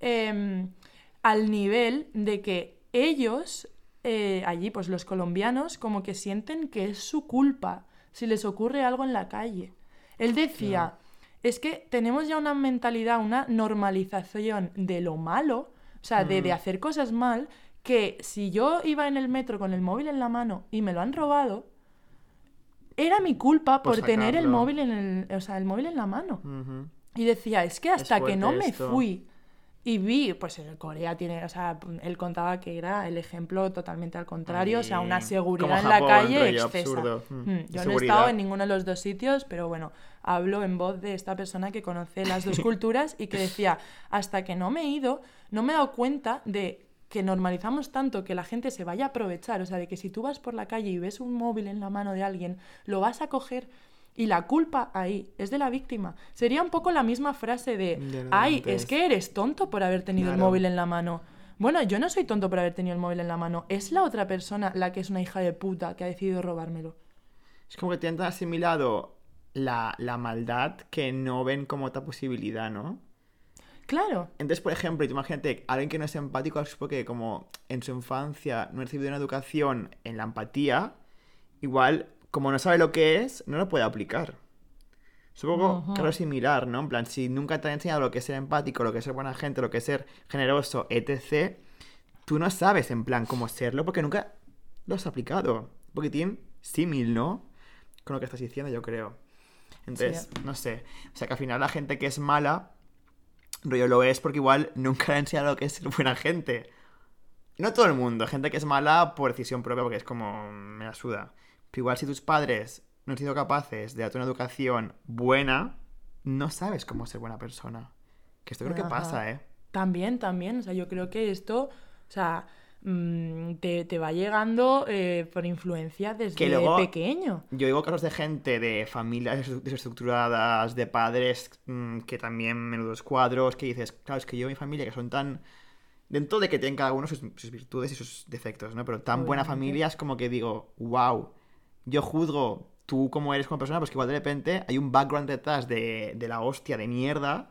em, al nivel de que ellos, eh, allí, pues los colombianos, como que sienten que es su culpa si les ocurre algo en la calle. Él decía, es que tenemos ya una mentalidad, una normalización de lo malo, o sea, de, de hacer cosas mal, que si yo iba en el metro con el móvil en la mano y me lo han robado, era mi culpa Por por, tener el móvil en el, o sea, el móvil en la mano. Y decía, es que hasta que no me fui y vi, pues en Corea tiene, o sea, él contaba que era el ejemplo totalmente al contrario, o sea, una seguridad en la calle excesa. Mm, Mm, Yo no he estado en ninguno de los dos sitios, pero bueno, hablo en voz de esta persona que conoce las dos culturas y que decía, hasta que no me he ido, no me he dado cuenta de que normalizamos tanto que la gente se vaya a aprovechar, o sea, de que si tú vas por la calle y ves un móvil en la mano de alguien, lo vas a coger y la culpa ahí es de la víctima. Sería un poco la misma frase de, ay, antes". es que eres tonto por haber tenido el móvil en la mano. Bueno, yo no soy tonto por haber tenido el móvil en la mano, es la otra persona la que es una hija de puta que ha decidido robármelo. Es como que tienen tan asimilado la, la maldad que no ven como otra posibilidad, ¿no? Claro, Entonces, por ejemplo, imagínate, alguien que no es empático es porque como en su infancia no ha recibido una educación en la empatía, igual, como no sabe lo que es, no lo puede aplicar. Supongo Ujú. que algo similar, ¿no? En plan, si nunca te han enseñado lo que es ser empático, lo que es ser buena gente, lo que es ser generoso, etc., tú no sabes, en plan, cómo serlo porque nunca lo has aplicado. Un poquitín símil, ¿no? Con lo que estás diciendo, yo creo. Entonces, no sé. O sea, que al final la gente que es mala, rollo lo es porque igual nunca le han enseñado lo que es ser buena gente. No todo el mundo, gente que es mala por decisión propia, porque es como, me la suda. Pero igual si tus padres no han sido capaces de darte una educación buena, no sabes cómo ser buena persona. Que esto creo que pasa, ¿eh? también, también, o sea, yo creo que esto, o sea, mm, te, te va llegando eh, por influencia desde Que luego- pequeño. Yo digo casos de gente, de familias deses- desestructuradas, de padres mm, que también menudos cuadros, que dices, claro, es que yo y mi familia que son tan... Dentro de que tienen cada uno sus, sus virtudes y sus defectos, ¿no? Pero tan buena Obviamente. familia es como que digo, wow, yo juzgo tú como eres como persona, pues que igual de repente hay un background detrás de, de la hostia de mierda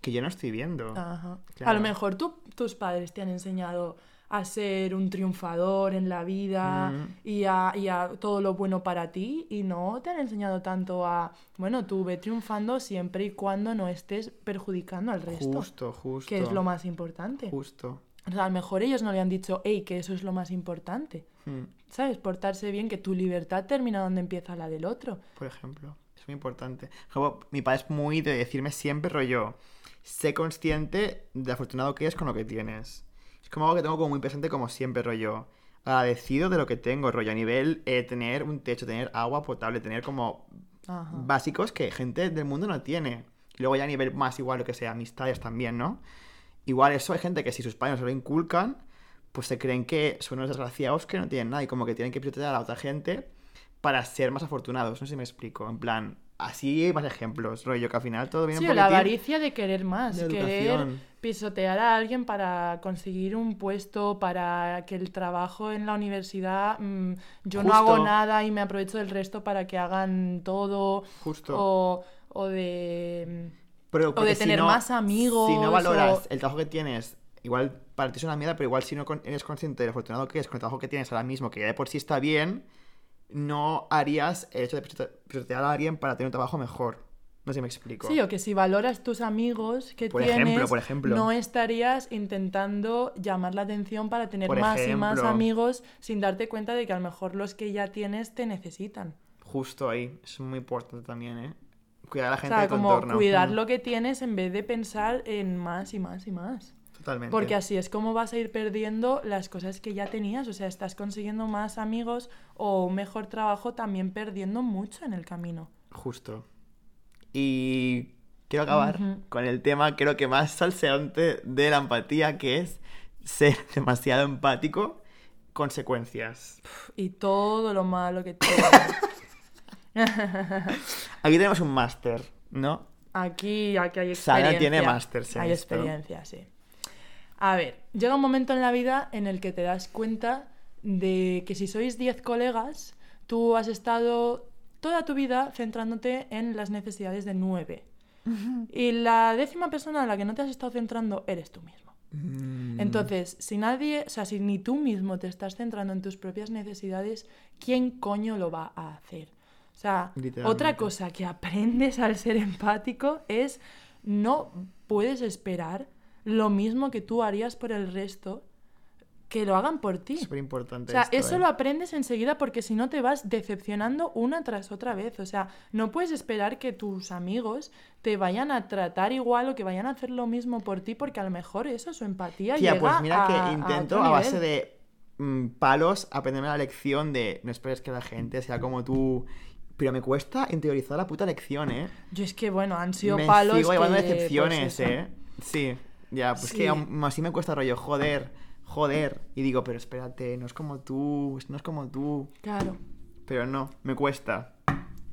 que yo no estoy viendo. Ajá. A lo mejor tú- tus padres te han enseñado a ser un triunfador en la vida Mm. y, a, y a todo lo bueno para ti y no te han enseñado tanto a, bueno, tú ve triunfando siempre y cuando no estés perjudicando al resto, Justo, justo. que es lo más importante. Justo. O sea, a lo mejor ellos no le han dicho, hey, que eso es lo más importante. Mm, ¿Sabes? Portarse bien, que tu libertad termina donde empieza la del otro. por ejemplo. Es muy importante. Como, mi padre es muy de decirme siempre rollo, sé consciente de afortunado que es con lo que tienes. Es como algo que tengo como muy presente como siempre rollo. Agradecido de lo que tengo, rollo, a nivel eh, tener un techo, tener agua potable, tener como Ajá. básicos que gente del mundo no tiene. Y luego ya a nivel más igual lo que sea, amistades también, ¿no? Igual eso hay gente que si sus padres no se lo inculcan, pues se creen que son unos desgraciados que no tienen nada y como que tienen que pisotear a la otra gente para ser más afortunados. No sé si me explico. En plan, así hay más ejemplos, rollo, que al final todo viene Sí, o la avaricia de querer más, de querer pisotear a alguien para conseguir un puesto, para que el trabajo en la universidad, mm, yo no hago nada y me aprovecho del resto para que hagan todo, Justo. o, o de... Pero o de si tener no- más amigos, Si no valoras o- el trabajo que tienes, igual para ti es una mierda, pero igual si no eres consciente de lo afortunado que es con el trabajo que tienes ahora mismo, que ya de por sí está bien, no harías el hecho de pisote- pisotear a alguien para tener un trabajo mejor. No sé si me explico. Sí, o que si valoras tus amigos que Por tienes, ejemplo, por ejemplo. no estarías intentando llamar la atención para tener Por más y más amigos sin darte cuenta de que a lo mejor los que ya tienes te necesitan. Justo ahí. Es muy importante también, ¿eh? Cuidar a la O gente sea, de como entorno. cuidar lo que tienes en vez de pensar en más y más y más. Totalmente. Porque así es como vas a ir perdiendo las cosas que ya tenías. O sea, estás consiguiendo más amigos o un mejor trabajo también perdiendo mucho en el camino. Justo. Y quiero acabar con el tema, creo que más salseante de la empatía, que es ser demasiado empático. Consecuencias. Y todo lo malo que tiene. Aquí tenemos un máster, ¿no? Aquí, aquí hay Sara experiencia. tiene másters en Hay experiencia, sí. A ver, llega un momento en la vida en el que te das cuenta de que si sois 10 colegas, tú has estado toda tu vida centrándote en las necesidades de 9. Y la décima persona a la que no te has estado centrando eres tú mismo. Mm. Entonces, si nadie, o sea, si ni tú mismo te estás centrando en tus propias necesidades, ¿quién coño lo va a hacer? O sea, otra cosa que aprendes al ser empático es no puedes esperar lo mismo que tú harías por el resto que lo hagan por ti. Súper importante. O sea, esto, eso ¿eh? lo aprendes enseguida porque si no te vas decepcionando una tras otra vez. O sea, no puedes esperar que tus amigos te vayan a tratar igual o que vayan a hacer lo mismo por ti porque a lo mejor eso, su empatía Tía, llega pues mira a- que a intento otro a, base de mm, palos aprenderme la lección de no esperes que la gente sea como tú. Pero me cuesta interiorizar la puta lección, ¿eh? Yo es que, bueno, han sido me palos sigo llevando que, decepciones, pues, eso. ¿eh? Sí, ya, pues Sí. que aún así me cuesta rollo, joder, joder. Y digo, pero espérate, no es como tú, no es como tú. Claro, Pero no, me cuesta.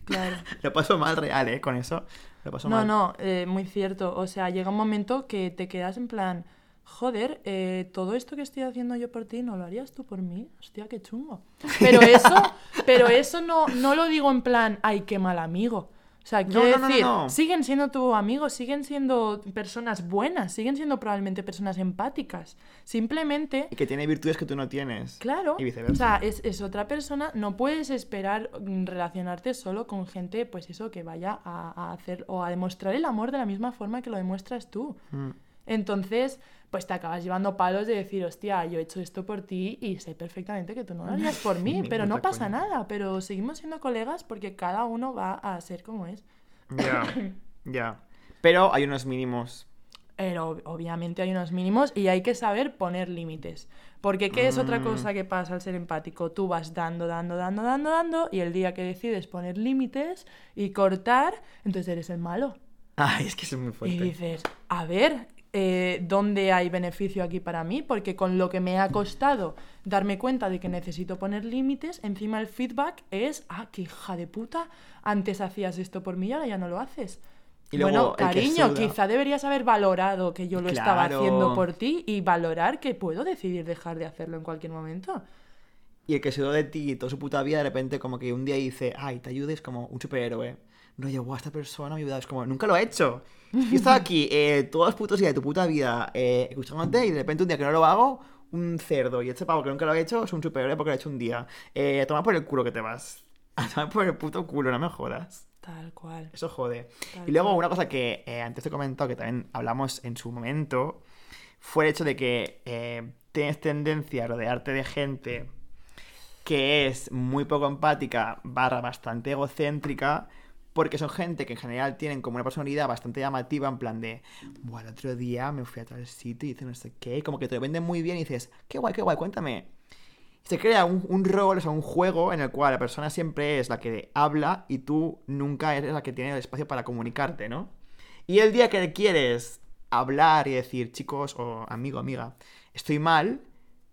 claro. Lo paso mal real, ¿eh? Con eso. Lo paso No, mal. no, eh, muy cierto. O sea, llega un momento que te quedas en plan, joder, eh, todo esto que estoy haciendo yo por ti, ¿no lo harías tú por mí? Hostia, qué chungo. Pero eso, pero eso no, no lo digo en plan, ay, qué mal amigo. O sea, quiero no, no, no, decir, no. siguen siendo tu amigos, siguen siendo personas buenas, siguen siendo probablemente personas empáticas. Simplemente Y que tiene virtudes que tú no tienes. Claro. Y viceversa. O sea, es, es otra persona. No puedes esperar mm, relacionarte solo con gente, pues eso, que vaya a, a hacer o a demostrar el amor de la misma forma que lo demuestras tú. Mm. Entonces, pues te acabas llevando palos de decir, hostia, yo he hecho esto por ti y sé perfectamente que tú no lo harías por mí, pero no pasa coña. nada. Pero seguimos siendo colegas porque cada uno va a ser como es. Ya, ya. Pero hay unos mínimos. Pero obviamente hay unos mínimos y hay que saber poner límites. Porque ¿qué es otra Mm. cosa que pasa al ser empático? Tú vas dando, dando, dando, dando, dando y el día que decides poner límites y cortar, entonces eres el malo. Ay, es que es muy Y fuerte. dices, a ver, eh, ¿dónde hay beneficio aquí para mí? Porque con lo que me ha costado darme cuenta de que necesito poner límites, encima el feedback es, ah, qué hija de puta, antes hacías esto por mí y ahora ya no lo haces. Y luego, bueno, cariño, quizá deberías haber valorado que yo lo estaba haciendo por ti y valorar que puedo decidir dejar de hacerlo en cualquier momento. Y el que se dio de ti toda su puta vida, de repente, como que un día dice, ay, te ayudes como un superhéroe. No, yo, guau, esta persona me ha ayudado. Es como, nunca lo he hecho. Yo estaba aquí eh, todos los putos días de tu puta vida eh, escuchándote y de repente un día que no lo hago, un cerdo. Y este pavo que nunca lo ha hecho es un superhéroe porque lo ha hecho un día. Eh, toma por el culo que te vas. A tomar por el puto culo, no me jodas. Tal cual. Eso jode. Tal y luego cual. una cosa que eh, antes te comentó, que también hablamos en su momento, fue el hecho de que eh, tienes tendencia a rodearte de gente que es muy poco empática, barra bastante egocéntrica, porque son gente que en general tienen como una personalidad bastante llamativa, en plan de, bueno, el otro día me fui a tal sitio y hice no sé qué, como que te lo venden muy bien y dices, qué guay, qué guay, cuéntame. Se crea un, un rol, o sea, un juego en el cual la persona siempre es la que habla y tú nunca eres la que tiene el espacio para comunicarte, ¿no? Y el día que quieres hablar y decir, chicos o amigo, amiga, estoy mal,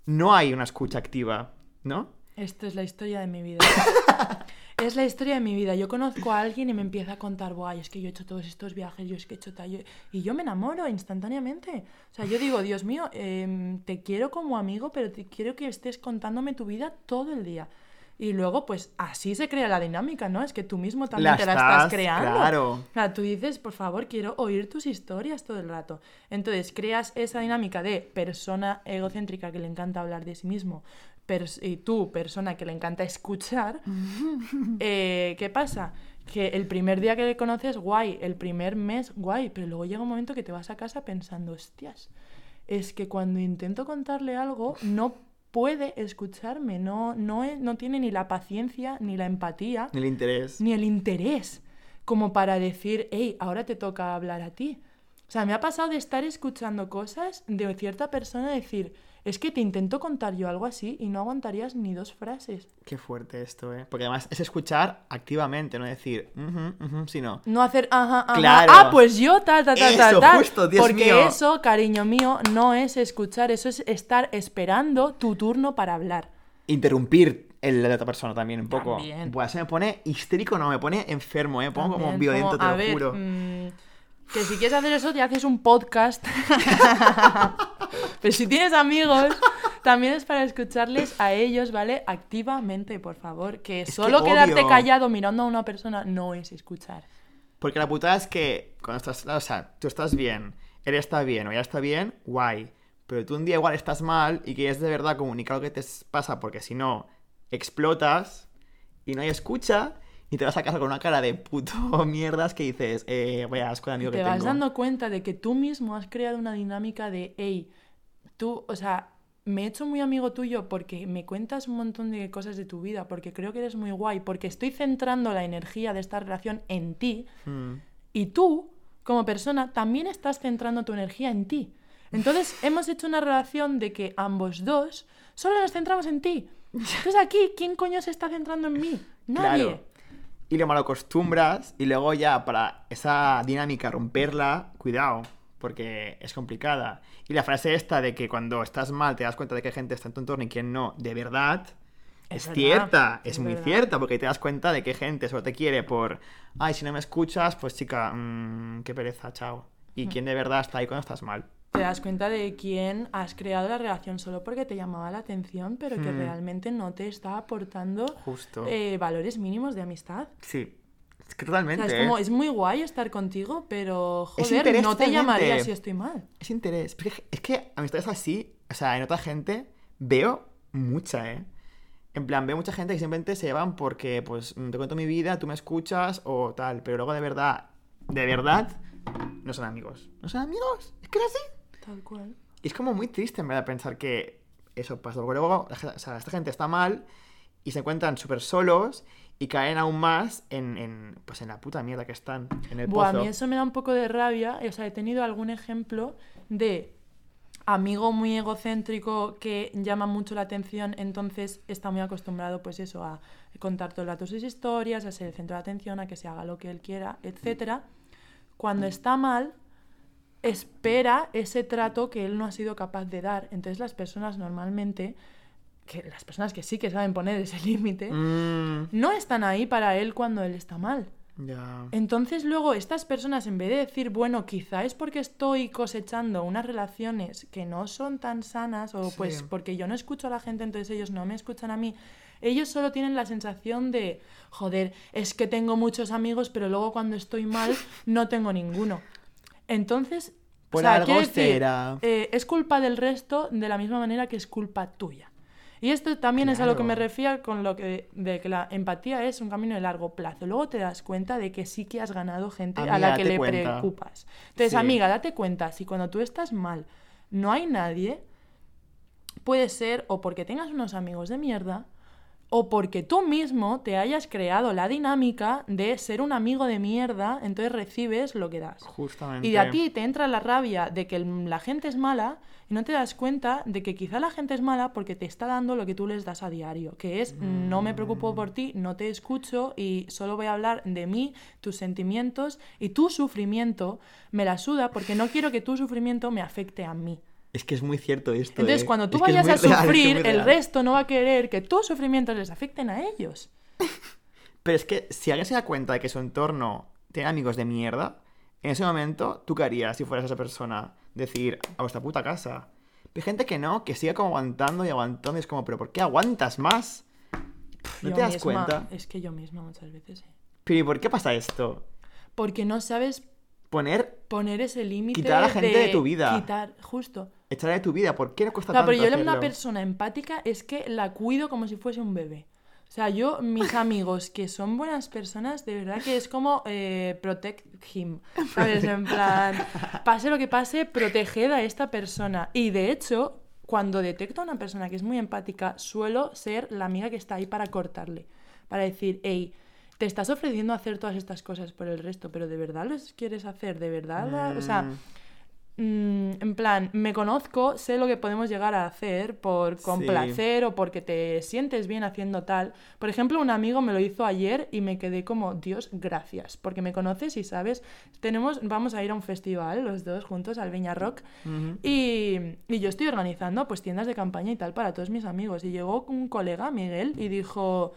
no hay una escucha activa, ¿no? Esto es la historia de mi vida. es la historia de mi vida. Yo conozco a alguien y me empieza a contar, guay, es que yo he hecho todos estos viajes, yo es que he hecho tal. yo-". Y yo me enamoro instantáneamente. O sea, yo digo, Dios mío, em, te quiero como amigo, pero te quiero que estés contándome tu vida todo el día. Y luego, pues así se crea la dinámica, ¿no? Es que tú mismo también La te la estás estás, creando. claro. O sea, tú dices, por favor, quiero oír tus historias todo el rato. Entonces, creas esa dinámica de persona egocéntrica que le encanta hablar de sí mismo y tú, persona que le encanta escuchar. Eh, ¿Qué pasa? Que el primer día que le conoces, guay. El primer mes, guay. Pero luego llega un momento que te vas a casa pensando, hostias, es que cuando intento contarle algo, no puede escucharme. No, no, no tiene ni la paciencia, ni la empatía El interés. ni el interés como para decir, hey, ahora te toca hablar a ti. O sea, me ha pasado de estar escuchando cosas de cierta persona decir, es que te intento contar yo algo así y no aguantarías ni dos frases. Qué fuerte esto, ¿eh? Porque además es escuchar activamente, no decir, "Ujú, ujú", sino... No hacer, ajá, ajá. Claro. Ah, pues yo, tal, tal, tal, tal, tal. justo, Dios Porque mío. eso, cariño mío, no es escuchar, eso es estar esperando tu turno para hablar. Interrumpir el de otra persona también un poco. También. Buah, se me pone histérico, no, me pone enfermo, ¿eh? Me pongo como También, violento, como, te lo ver, juro. mm, que si quieres hacer eso, te haces un podcast. Pero si tienes amigos, también es para escucharles a ellos, ¿vale? Activamente, por favor. Que Es que solo quedarte obvio. callado mirando a una persona no es escuchar. Porque la putada es que cuando estás, o sea, tú estás bien, él está bien o ella está bien, guay. Pero tú un día igual estás mal y quieres de verdad comunicar lo que te pasa porque si no, explotas y no hay escucha y te vas a casa con una cara de puto mierdas que dices, eh, vaya asco de amigo que Te vas tengo. dando cuenta de que tú mismo has creado una dinámica de, hey, tú, o sea, me he hecho muy amigo tuyo porque me cuentas un montón de cosas de tu vida, porque creo que eres muy guay, porque estoy centrando la energía de esta relación en ti. Mm. Y tú, como persona, también estás centrando tu energía en ti. Entonces, hemos hecho una relación de que ambos dos solo nos centramos en ti. Entonces, aquí, ¿quién coño se está centrando en mí? Nadie. Claro. Y lo malacostumbras y luego ya para esa dinámica romperla, cuidado, porque es complicada. Y la frase esta de que cuando estás mal te das cuenta de que gente está en tu entorno y quién no, de verdad, Es cierta, es, es muy verdad. cierta, porque te das cuenta de que gente solo te quiere por, ay, si no me escuchas, pues chica, mm, qué pereza, chao. Mm. Y quién de verdad está ahí cuando estás mal. Te das cuenta de quién has creado la relación solo porque te llamaba la atención, pero que Hmm. realmente no te está aportando Justo. eh, valores mínimos de amistad. Sí, es que O totalmente. sea, es como, es muy guay estar contigo, pero joder, no te llamaría si estoy mal. Es interés. Es que, es que amistades así, o sea, en otra gente, veo mucha, ¿eh? En plan, veo mucha gente que simplemente se llevan porque, pues, mm, te cuento mi vida, tú me escuchas o tal, pero luego de verdad, de verdad, no son amigos. ¿No son amigos? Es que es así. Tal cual. Y es como muy triste, en verdad, pensar que eso pasa. Porque luego, o sea, esta gente está mal y se encuentran súper solos y caen aún más en, en, pues, en la puta mierda que están, en el Buah, a pozo. mí eso me da un poco de rabia. O sea, he tenido algún ejemplo de amigo muy egocéntrico que llama mucho la atención, entonces está muy acostumbrado, pues eso, a contar todo el rato sus historias, a ser el centro de atención, a que se haga lo que él quiera, etcétera. Cuando está mal, espera ese trato que él no ha sido capaz de dar. Entonces las personas normalmente, que las personas que sí que saben poner ese límite, Mm, no están ahí para él cuando él está mal. Entonces luego estas personas en vez de decir, bueno, quizá es porque estoy cosechando unas relaciones que no son tan sanas o Sí. pues porque yo no escucho a la gente, entonces ellos no me escuchan a mí, ellos solo tienen la sensación de, joder, es que tengo muchos amigos, pero luego cuando estoy mal no tengo ninguno. Entonces, o Por sea, algo decir, será. eh, es culpa del resto de la misma manera que es culpa tuya. Y esto también es a lo que me refiero con lo que de que la empatía es un camino de largo plazo. Luego te das cuenta de que sí que has ganado gente a la que le cuenta. preocupas. Entonces, Sí. amiga, date cuenta, si cuando tú estás mal no hay nadie, puede ser o porque tengas unos amigos de mierda o porque tú mismo te hayas creado la dinámica de ser un amigo de mierda, entonces recibes lo que das. Justamente. Y de a ti te entra la rabia de que la gente es mala y no te das cuenta de que quizá la gente es mala porque te está dando lo que tú les das a diario, que es no me preocupo por ti, no te escucho y solo voy a hablar de mí, tus sentimientos y tu sufrimiento me la suda porque no quiero que tu sufrimiento me afecte a mí. Es que es muy cierto esto. Entonces, ¿eh? cuando tú Es vayas a sufrir, el resto no va a querer que tus sufrimientos les afecten a ellos. Pero es que si alguien se da cuenta de que su entorno tiene amigos de mierda, en ese momento, ¿tú qué harías si fueras esa persona? Decir, a vuestra puta casa. Pero hay gente que no, que sigue como aguantando y aguantando y es como, ¿pero por qué aguantas más? ¿No Yo te das misma- cuenta? Es que yo misma muchas veces. ¿eh? Pero ¿y por qué pasa esto? Porque no sabes Poner, poner ese límite. Quitar a la gente de tu vida. Quitar, justo. Echar de tu vida, ¿por qué no cuesta tanto pero yo una hacerlo? persona empática es que la cuido como si fuese un bebé. O sea, yo, mis amigos que son buenas personas, de verdad que es como eh, protect him. ¿Sabes? En plan, pase lo que pase, proteged a esta persona. Y de hecho, cuando detecto a una persona que es muy empática, suelo ser la amiga que está ahí para cortarle. Para decir, hey, te estás ofreciendo hacer todas estas cosas por el resto, pero ¿de verdad los quieres hacer? ¿De verdad? la- O sea, Mm, en plan, me conozco, sé lo que podemos llegar a hacer por complacer o porque te sientes bien haciendo tal. Por ejemplo, un amigo me lo hizo ayer y me quedé como, Dios, gracias, porque me conoces y sabes, tenemos, vamos a ir a un festival los dos juntos al Viña Rock y, y yo estoy organizando pues tiendas de campaña y tal para todos mis amigos. Y llegó un colega, Miguel, y dijo,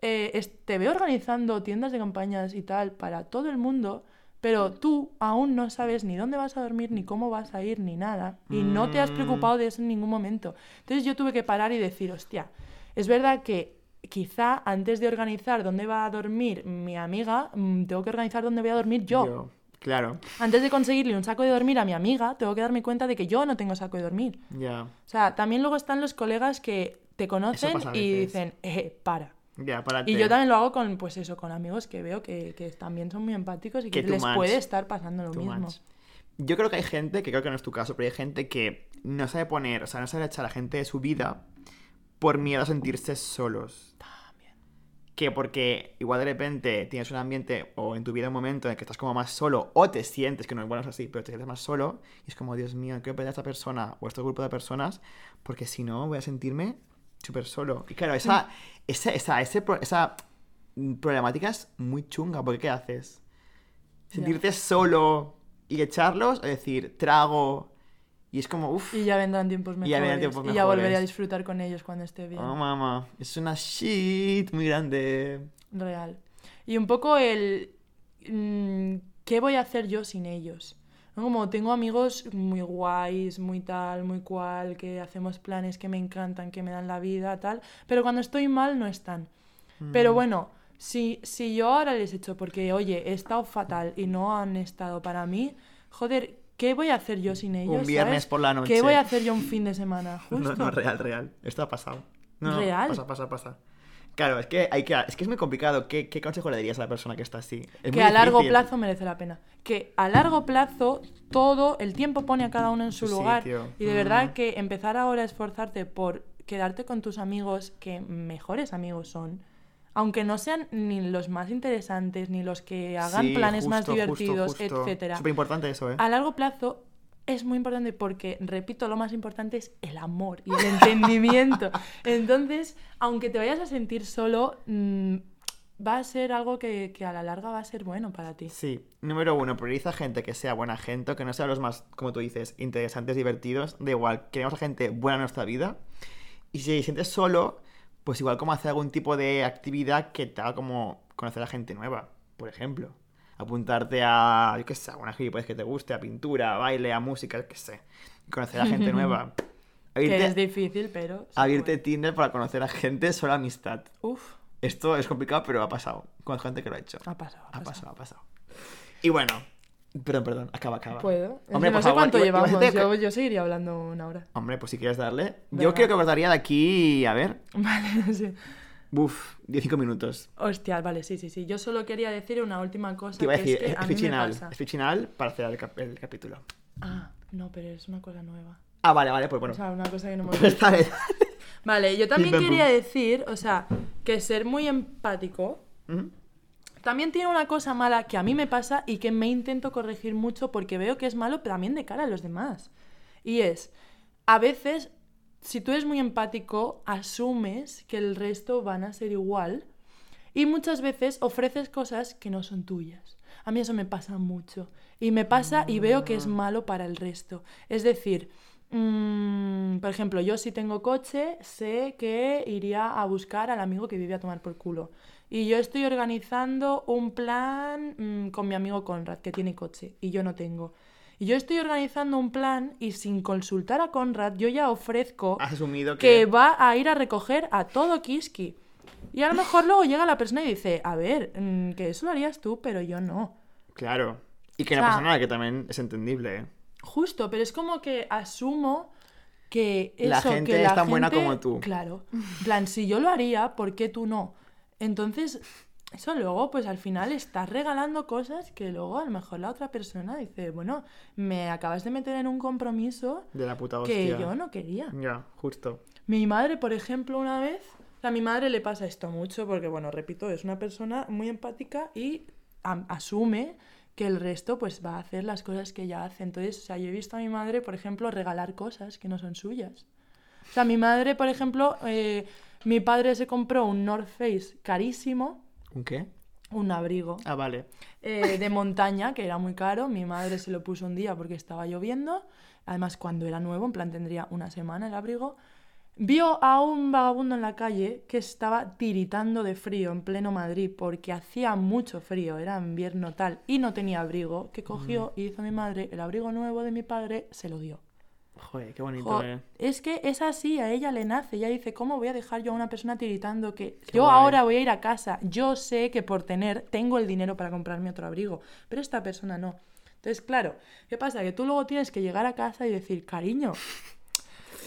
eh, te veo organizando tiendas de campañas y tal para todo el mundo, pero tú aún no sabes ni dónde vas a dormir, ni cómo vas a ir, ni nada. Y no te has preocupado de eso en ningún momento. Entonces yo tuve que parar y decir, hostia, es verdad que quizá antes de organizar dónde va a dormir mi amiga, mm, tengo que organizar dónde voy a dormir yo. Claro, Antes de conseguirle un saco de dormir a mi amiga, tengo que darme cuenta de que yo no tengo saco de dormir. ya. O sea, también luego están los colegas que te conocen y dicen, eh, para. Ya, párate. Y yo también lo hago con, pues eso, con amigos que veo que, que también son muy empáticos y que, Que les puede estar pasando lo mismo. Yo creo que hay gente, que creo que no es tu caso, pero hay gente que no sabe poner, o sea, no sabe echar a la gente de su vida por miedo a sentirse solos. También. Que porque igual de repente tienes un ambiente o en tu vida un momento en el que estás como más solo o te sientes, que no es bueno es así, pero te sientes más solo y es como, Dios mío, quiero perder a esta persona o a este grupo de personas porque si no voy a sentirme súper solo. Y claro, esa, esa, esa, ese esa problemática es muy chunga porque ¿qué haces? Ya. Sentirte solo y echarlos, es decir, trago y es como, uff, Y ya vendrán tiempos Y mejores. ya vendrán tiempos y ya volveré a disfrutar con ellos cuando esté bien. oh mamá, es una shit muy grande. Real. Y un poco el... mm, ¿Qué voy a hacer yo sin ellos? ¿No? Como tengo amigos muy guays, muy tal, muy cual, que hacemos planes que me encantan, que me dan la vida, tal, pero cuando estoy mal no están. Mm. Pero bueno, si, si yo ahora les echo porque, oye, he estado fatal y no han estado para mí, joder, ¿qué voy a hacer yo sin ellos? Un viernes ¿sabes? por la noche. ¿Qué voy a hacer yo un fin de semana? Justo. No, no, real, real. Esto ha pasado. No, no, ¿Real? Pasa, pasa, pasa. Claro, es que hay que, es que es muy complicado. ¿Qué, qué consejo le dirías a la persona que está así? Es que a largo difícil. plazo merece la pena. Que a largo plazo todo el tiempo pone a cada uno en su lugar. Y de verdad que empezar ahora a esforzarte por quedarte con tus amigos que mejores amigos son, aunque no sean ni los más interesantes, ni los que hagan Sí, planes más justo, divertidos, etcétera. Súper importante eso, ¿eh? A largo plazo es muy importante porque, repito, lo más importante es el amor y el entendimiento. Entonces, aunque te vayas a sentir solo, mm, va a ser algo que, que a la larga va a ser bueno para ti. Sí. Número uno, prioriza gente que sea buena gente, que no sean los más, como tú dices, interesantes, divertidos. Da igual, queremos a gente buena en nuestra vida. Y si te sientes solo, pues igual como hacer algún tipo de actividad que te haga como conocer a gente nueva, por ejemplo. Apuntarte a, yo qué sé, a una gilipollas que te guste, a pintura, a baile, a música, yo qué sé. Conocer a gente nueva. Que es Abrirte, difícil, pero... abrirte Tinder para conocer a gente, solo amistad. puede. Uf, Esto es complicado, pero ha pasado. Con gente que lo ha hecho. ha pasado. Ha Ha pasado. pasado, ha pasado. Y bueno, perdón, perdón, acaba, acaba. ¿Puedo? Hombre, no sé favor, cuánto llevamos. Yo, yo seguiría hablando una hora. Hombre, pues si quieres darle. Venga. Yo creo que cortaría de aquí, a ver, Vale, sí. Uf, 15 minutos. Hostia, vale, sí, sí, sí. Yo solo quería decir una última cosa. Te iba a que decir, es que es, a es mí me pasa. Es fictional para hacer el, cap- el capítulo. Ah, no, pero es una cosa nueva. Ah, vale, vale, pues bueno. O sea, una cosa que no hemos Pues vez. Vale, yo también quería decir, o sea, que ser muy empático también tiene una cosa mala que a mí me pasa y que me intento corregir mucho porque veo que es malo pero también de cara a los demás. Y es, a veces, si tú eres muy empático, asumes que el resto van a ser igual y muchas veces ofreces cosas que no son tuyas. A mí eso me pasa mucho. Y me pasa y veo que es malo para el resto. Es decir, mm, por ejemplo, yo si tengo coche, sé que iría a buscar al amigo que vive a tomar por culo. Y yo estoy organizando un plan mm, con mi amigo Conrad, que tiene coche, y yo no tengo. Y yo estoy organizando un plan y sin consultar a Conrad, yo ya ofrezco asumido que que. va a ir a recoger a todo Kiski. Y a lo mejor luego llega la persona y dice, a ver, mm, que eso lo harías tú, pero yo no. Claro. Y que no O sea- pasa nada, que también es entendible, ¿eh? Justo, pero es como que asumo que eso, La gente que es tan buena como tú. Claro. En plan, si yo lo haría, ¿por qué tú no? Entonces, eso luego, pues al final estás regalando cosas que luego a lo mejor la otra persona dice, bueno, me acabas de meter en un compromiso De la puta que hostia. yo no quería. Ya, justo. Mi madre, por ejemplo, una vez a mi madre le pasa esto mucho porque, bueno, repito, es una persona muy empática y asume que el resto pues va a hacer las cosas que ella hace. Entonces, o sea, yo he visto a mi madre, por ejemplo, regalar cosas que no son suyas. O sea, mi madre, por ejemplo, eh, mi padre se compró un North Face carísimo, ¿Un qué? un abrigo Ah, vale. eh, de montaña, que era muy caro. Mi madre se lo puso un día porque estaba lloviendo. Además, cuando era nuevo, en plan tendría una semana el abrigo. Vio a un vagabundo en la calle que estaba tiritando de frío en pleno Madrid porque hacía mucho frío, era invierno tal, y no tenía abrigo, que cogió y hizo mi madre el abrigo nuevo de mi padre, se lo dio. Joder, qué bonito, eh. es que es así, a ella le nace. Ella dice, ¿cómo voy a dejar yo a una persona tiritando que Qué yo guay. ahora voy a ir a casa? Yo sé que por tener tengo el dinero para comprarme otro abrigo, pero esta persona no. Entonces, claro, ¿qué pasa? Que tú luego tienes que llegar a casa y decir, cariño,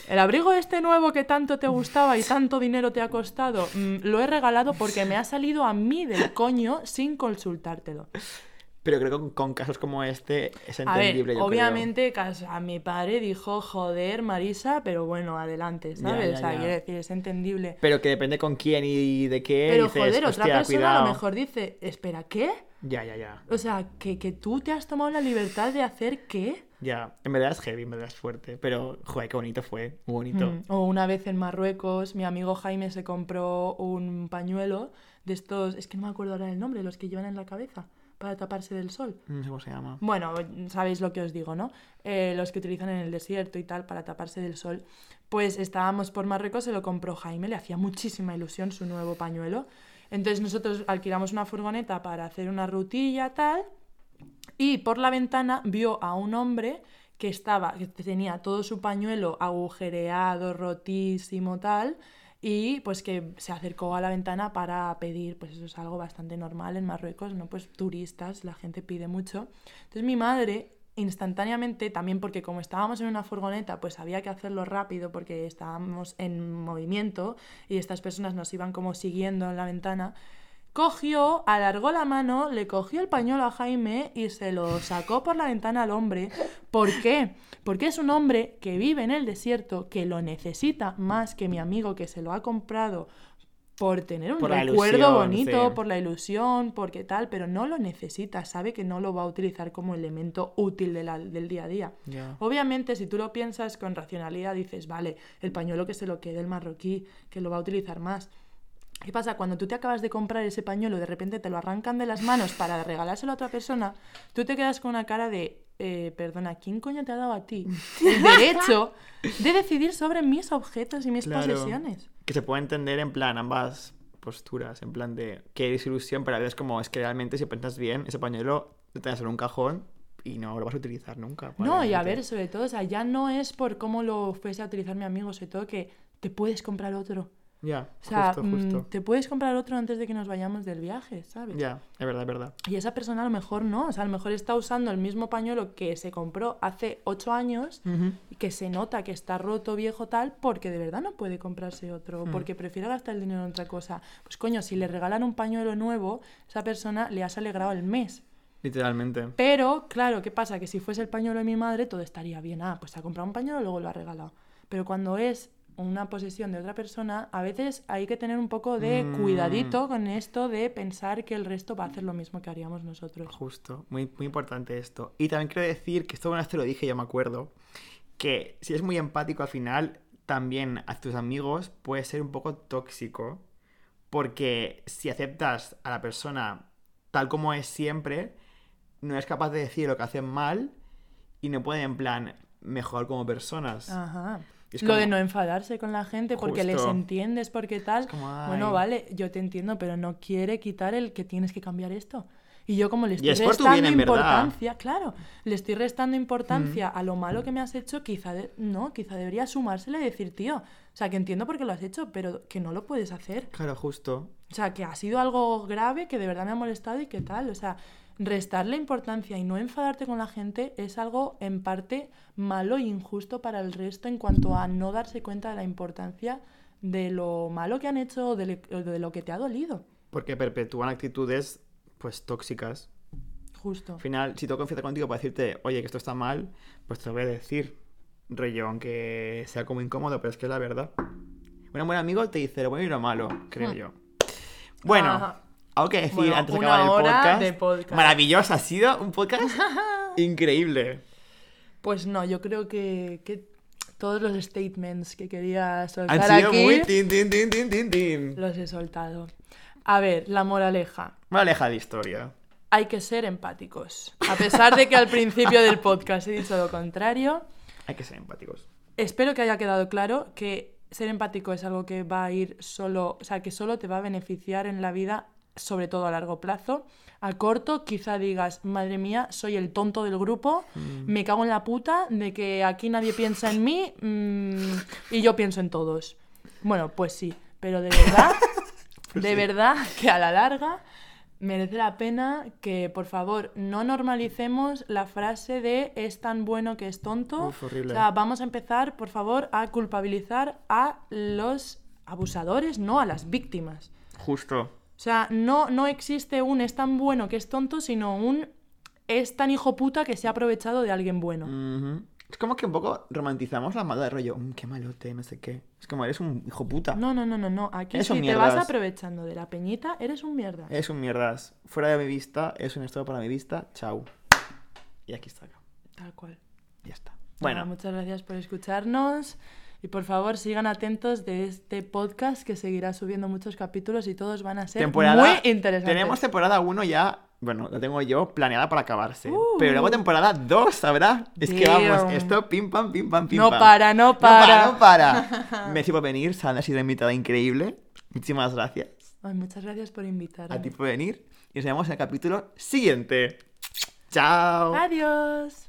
el abrigo este nuevo que tanto te gustaba y tanto dinero te ha costado, mm, lo he regalado porque me ha salido a mí del coño sin consultártelo. Pero creo que con, con casos como este es A ver, entendible, yo creo. obviamente a mi padre dijo, joder, Marisa, pero bueno, adelante, Ya, ¿sabes? ya, o sea, ya. quiero decir, es entendible. Pero que depende con quién y de qué. Pero dices, joder, otra "Hostia, persona a cuidado". lo mejor dice, espera, ¿qué? Ya, ya, ya. O sea, que, que tú te has tomado la libertad de hacer qué? Ya. En verdad es heavy, en verdad es fuerte. Pero, joder, qué bonito fue. Muy bonito. Mm, O una vez en Marruecos, mi amigo Jaime se compró un pañuelo de estos, es que no me acuerdo ahora el nombre, los que llevan en la cabeza para taparse del sol. No sé cómo se llama. Bueno, sabéis lo que os digo, ¿no? Eh, los que utilizan en el desierto y tal para taparse del sol. Pues estábamos por Marruecos, se lo compró Jaime, le hacía muchísima ilusión su nuevo pañuelo. Entonces nosotros alquilamos una furgoneta para hacer una rutilla tal y por la ventana vio a un hombre que estaba, que tenía todo su pañuelo agujereado, rotísimo, tal, y pues que se acercó a la ventana para pedir, pues eso es algo bastante normal en Marruecos, ¿no? Pues turistas, la gente pide mucho. Entonces mi madre instantáneamente, también porque como estábamos en una furgoneta, pues había que hacerlo rápido porque estábamos en movimiento y estas personas nos iban como siguiendo en la ventana, cogió, alargó la mano, le cogió el pañuelo a Jaime y se lo sacó por la ventana al hombre. ¿Por qué? Porque es un hombre que vive en el desierto, que lo necesita más que mi amigo que se lo ha comprado por tener un Por recuerdo ilusión, bonito, sí. por la ilusión, porque tal, pero no lo necesita, sabe que no lo va a utilizar como elemento útil de la- del día a día. Obviamente, si tú lo piensas con racionalidad, dices, vale, el pañuelo que se lo quede el marroquí, que lo va a utilizar más. ¿Qué pasa? Cuando tú te acabas de comprar ese pañuelo y de repente te lo arrancan de las manos para regalárselo a otra persona, tú te quedas con una cara de, eh, perdona, ¿quién coño te ha dado a ti el derecho de decidir sobre mis objetos y mis Claro. posesiones? Que se puede entender en plan ambas posturas. En plan de que eres ilusión, pero a veces como es que realmente si piensas bien, ese pañuelo te vas en un cajón y no lo vas a utilizar nunca. No, y a ver, sobre todo, o sea, ya no es por cómo lo fuese a utilizar mi amigo, sobre todo que te puedes comprar otro. Ya, O sea, justo, justo. mm, te puedes comprar otro antes de que nos vayamos del viaje, ¿sabes? Ya, es verdad, es verdad. Y esa persona a lo mejor no, o sea, a lo mejor está usando el mismo pañuelo que se compró hace ocho años y que se nota que está roto, viejo, tal, porque de verdad no puede comprarse otro, o porque prefiere gastar el dinero en otra cosa. Pues coño, si le regalan un pañuelo nuevo, esa persona le has alegrado el mes. Literalmente. Pero, claro, ¿qué pasa? Que si fuese el pañuelo de mi madre, todo estaría bien. Ah, pues se ha comprado un pañuelo luego lo ha regalado. Pero cuando es una posesión de otra persona, a veces hay que tener un poco de Mm. cuidadito con esto de pensar que el resto va a hacer lo mismo que haríamos nosotros. Justo, muy, muy importante esto. Y también quiero decir que esto una vez te lo dije, yo me acuerdo, que si es muy empático al final, también a tus amigos puede ser un poco tóxico, porque si aceptas a la persona tal como es siempre, no es capaz de decir lo que hacen mal y no pueden en plan mejorar como personas. Ajá. Es Lo de no enfadarse con la gente porque les entiendes, porque tal. Como, Bueno, vale, yo te entiendo, pero no quiere quitar el que tienes que cambiar esto. Y yo como le estoy es restando bien, en verdad. importancia, claro, le estoy restando importancia a lo malo que me has hecho, quizá de- no, quizá debería sumárselo y decir, tío, o sea, que entiendo por qué lo has hecho, pero que no lo puedes hacer. Claro, justo. O sea, que ha sido algo grave, que de verdad me ha molestado y qué tal. O sea, restarle importancia y no enfadarte con la gente es algo en parte malo e injusto para el resto en cuanto a no darse cuenta de la importancia de lo malo que han hecho o de, de lo que te ha dolido. Porque perpetúan actitudes, pues, tóxicas. Justo. Al final, si tengo confianza contigo para decirte, oye, que esto está mal, pues te lo voy a decir. Rollo, aunque sea como incómodo, pero es que es la verdad. Un buen amigo te dice lo bueno y lo malo, creo yo. Bueno, Ajá. Algo que decir Bueno, antes de acabar el podcast. de podcast. Maravilloso, ha sido un podcast increíble. Pues no, yo creo que, que todos los statements que quería Han soltar sido aquí muy tin, tin, tin, tin, tin, tin. los he soltado. A ver, la moraleja. Me aleja de historia. Hay que ser empáticos. A pesar de que al principio del podcast he dicho lo contrario, Hay que ser empáticos. espero que haya quedado claro que ser empático es algo que va a ir solo, o sea, que solo te va a beneficiar en la vida, sobre todo a largo plazo. A corto, quizá digas, madre mía, soy el tonto del grupo, me cago en la puta de que aquí nadie piensa en mí mm, y yo pienso en todos. Bueno, pues sí, pero de verdad, de sí. verdad que a la larga merece la pena que, por favor, no normalicemos la frase de es tan bueno que es tonto. Uf, horrible. O sea, vamos a empezar, por favor, a culpabilizar a los abusadores, no a las víctimas. Justo. O sea, no, no existe un es tan bueno que es tonto, sino un es tan hijo puta que se ha aprovechado de alguien bueno. Es como que un poco romantizamos la maldad de rollo. "Mm, qué malote, no sé qué. Es como eres un hijo puta. No, no, no, no, no. Aquí Eres si te vas aprovechando de la peñita, eres un mierda. Es un mierdas. Fuera de mi vista, es un estado para mi vista. Chao. Y aquí está. Tal cual. Ya está. Bueno, muchas gracias por escucharnos. Y por favor, sigan atentos de este podcast que seguirá subiendo muchos capítulos y todos van a ser temporada. muy interesantes. Tenemos temporada 1 ya. Bueno, la tengo yo planeada para acabarse. Uh. Pero luego temporada 2 habrá. Es que vamos, esto pim pam, pim pam, pim No pam. para, no para. No para, no para. Messi por venir. Sandra ha sido invitada increíble. Muchísimas gracias Ay, muchas gracias por invitarme. a ti por venir. Y nos vemos en el capítulo siguiente. Chao. Adiós.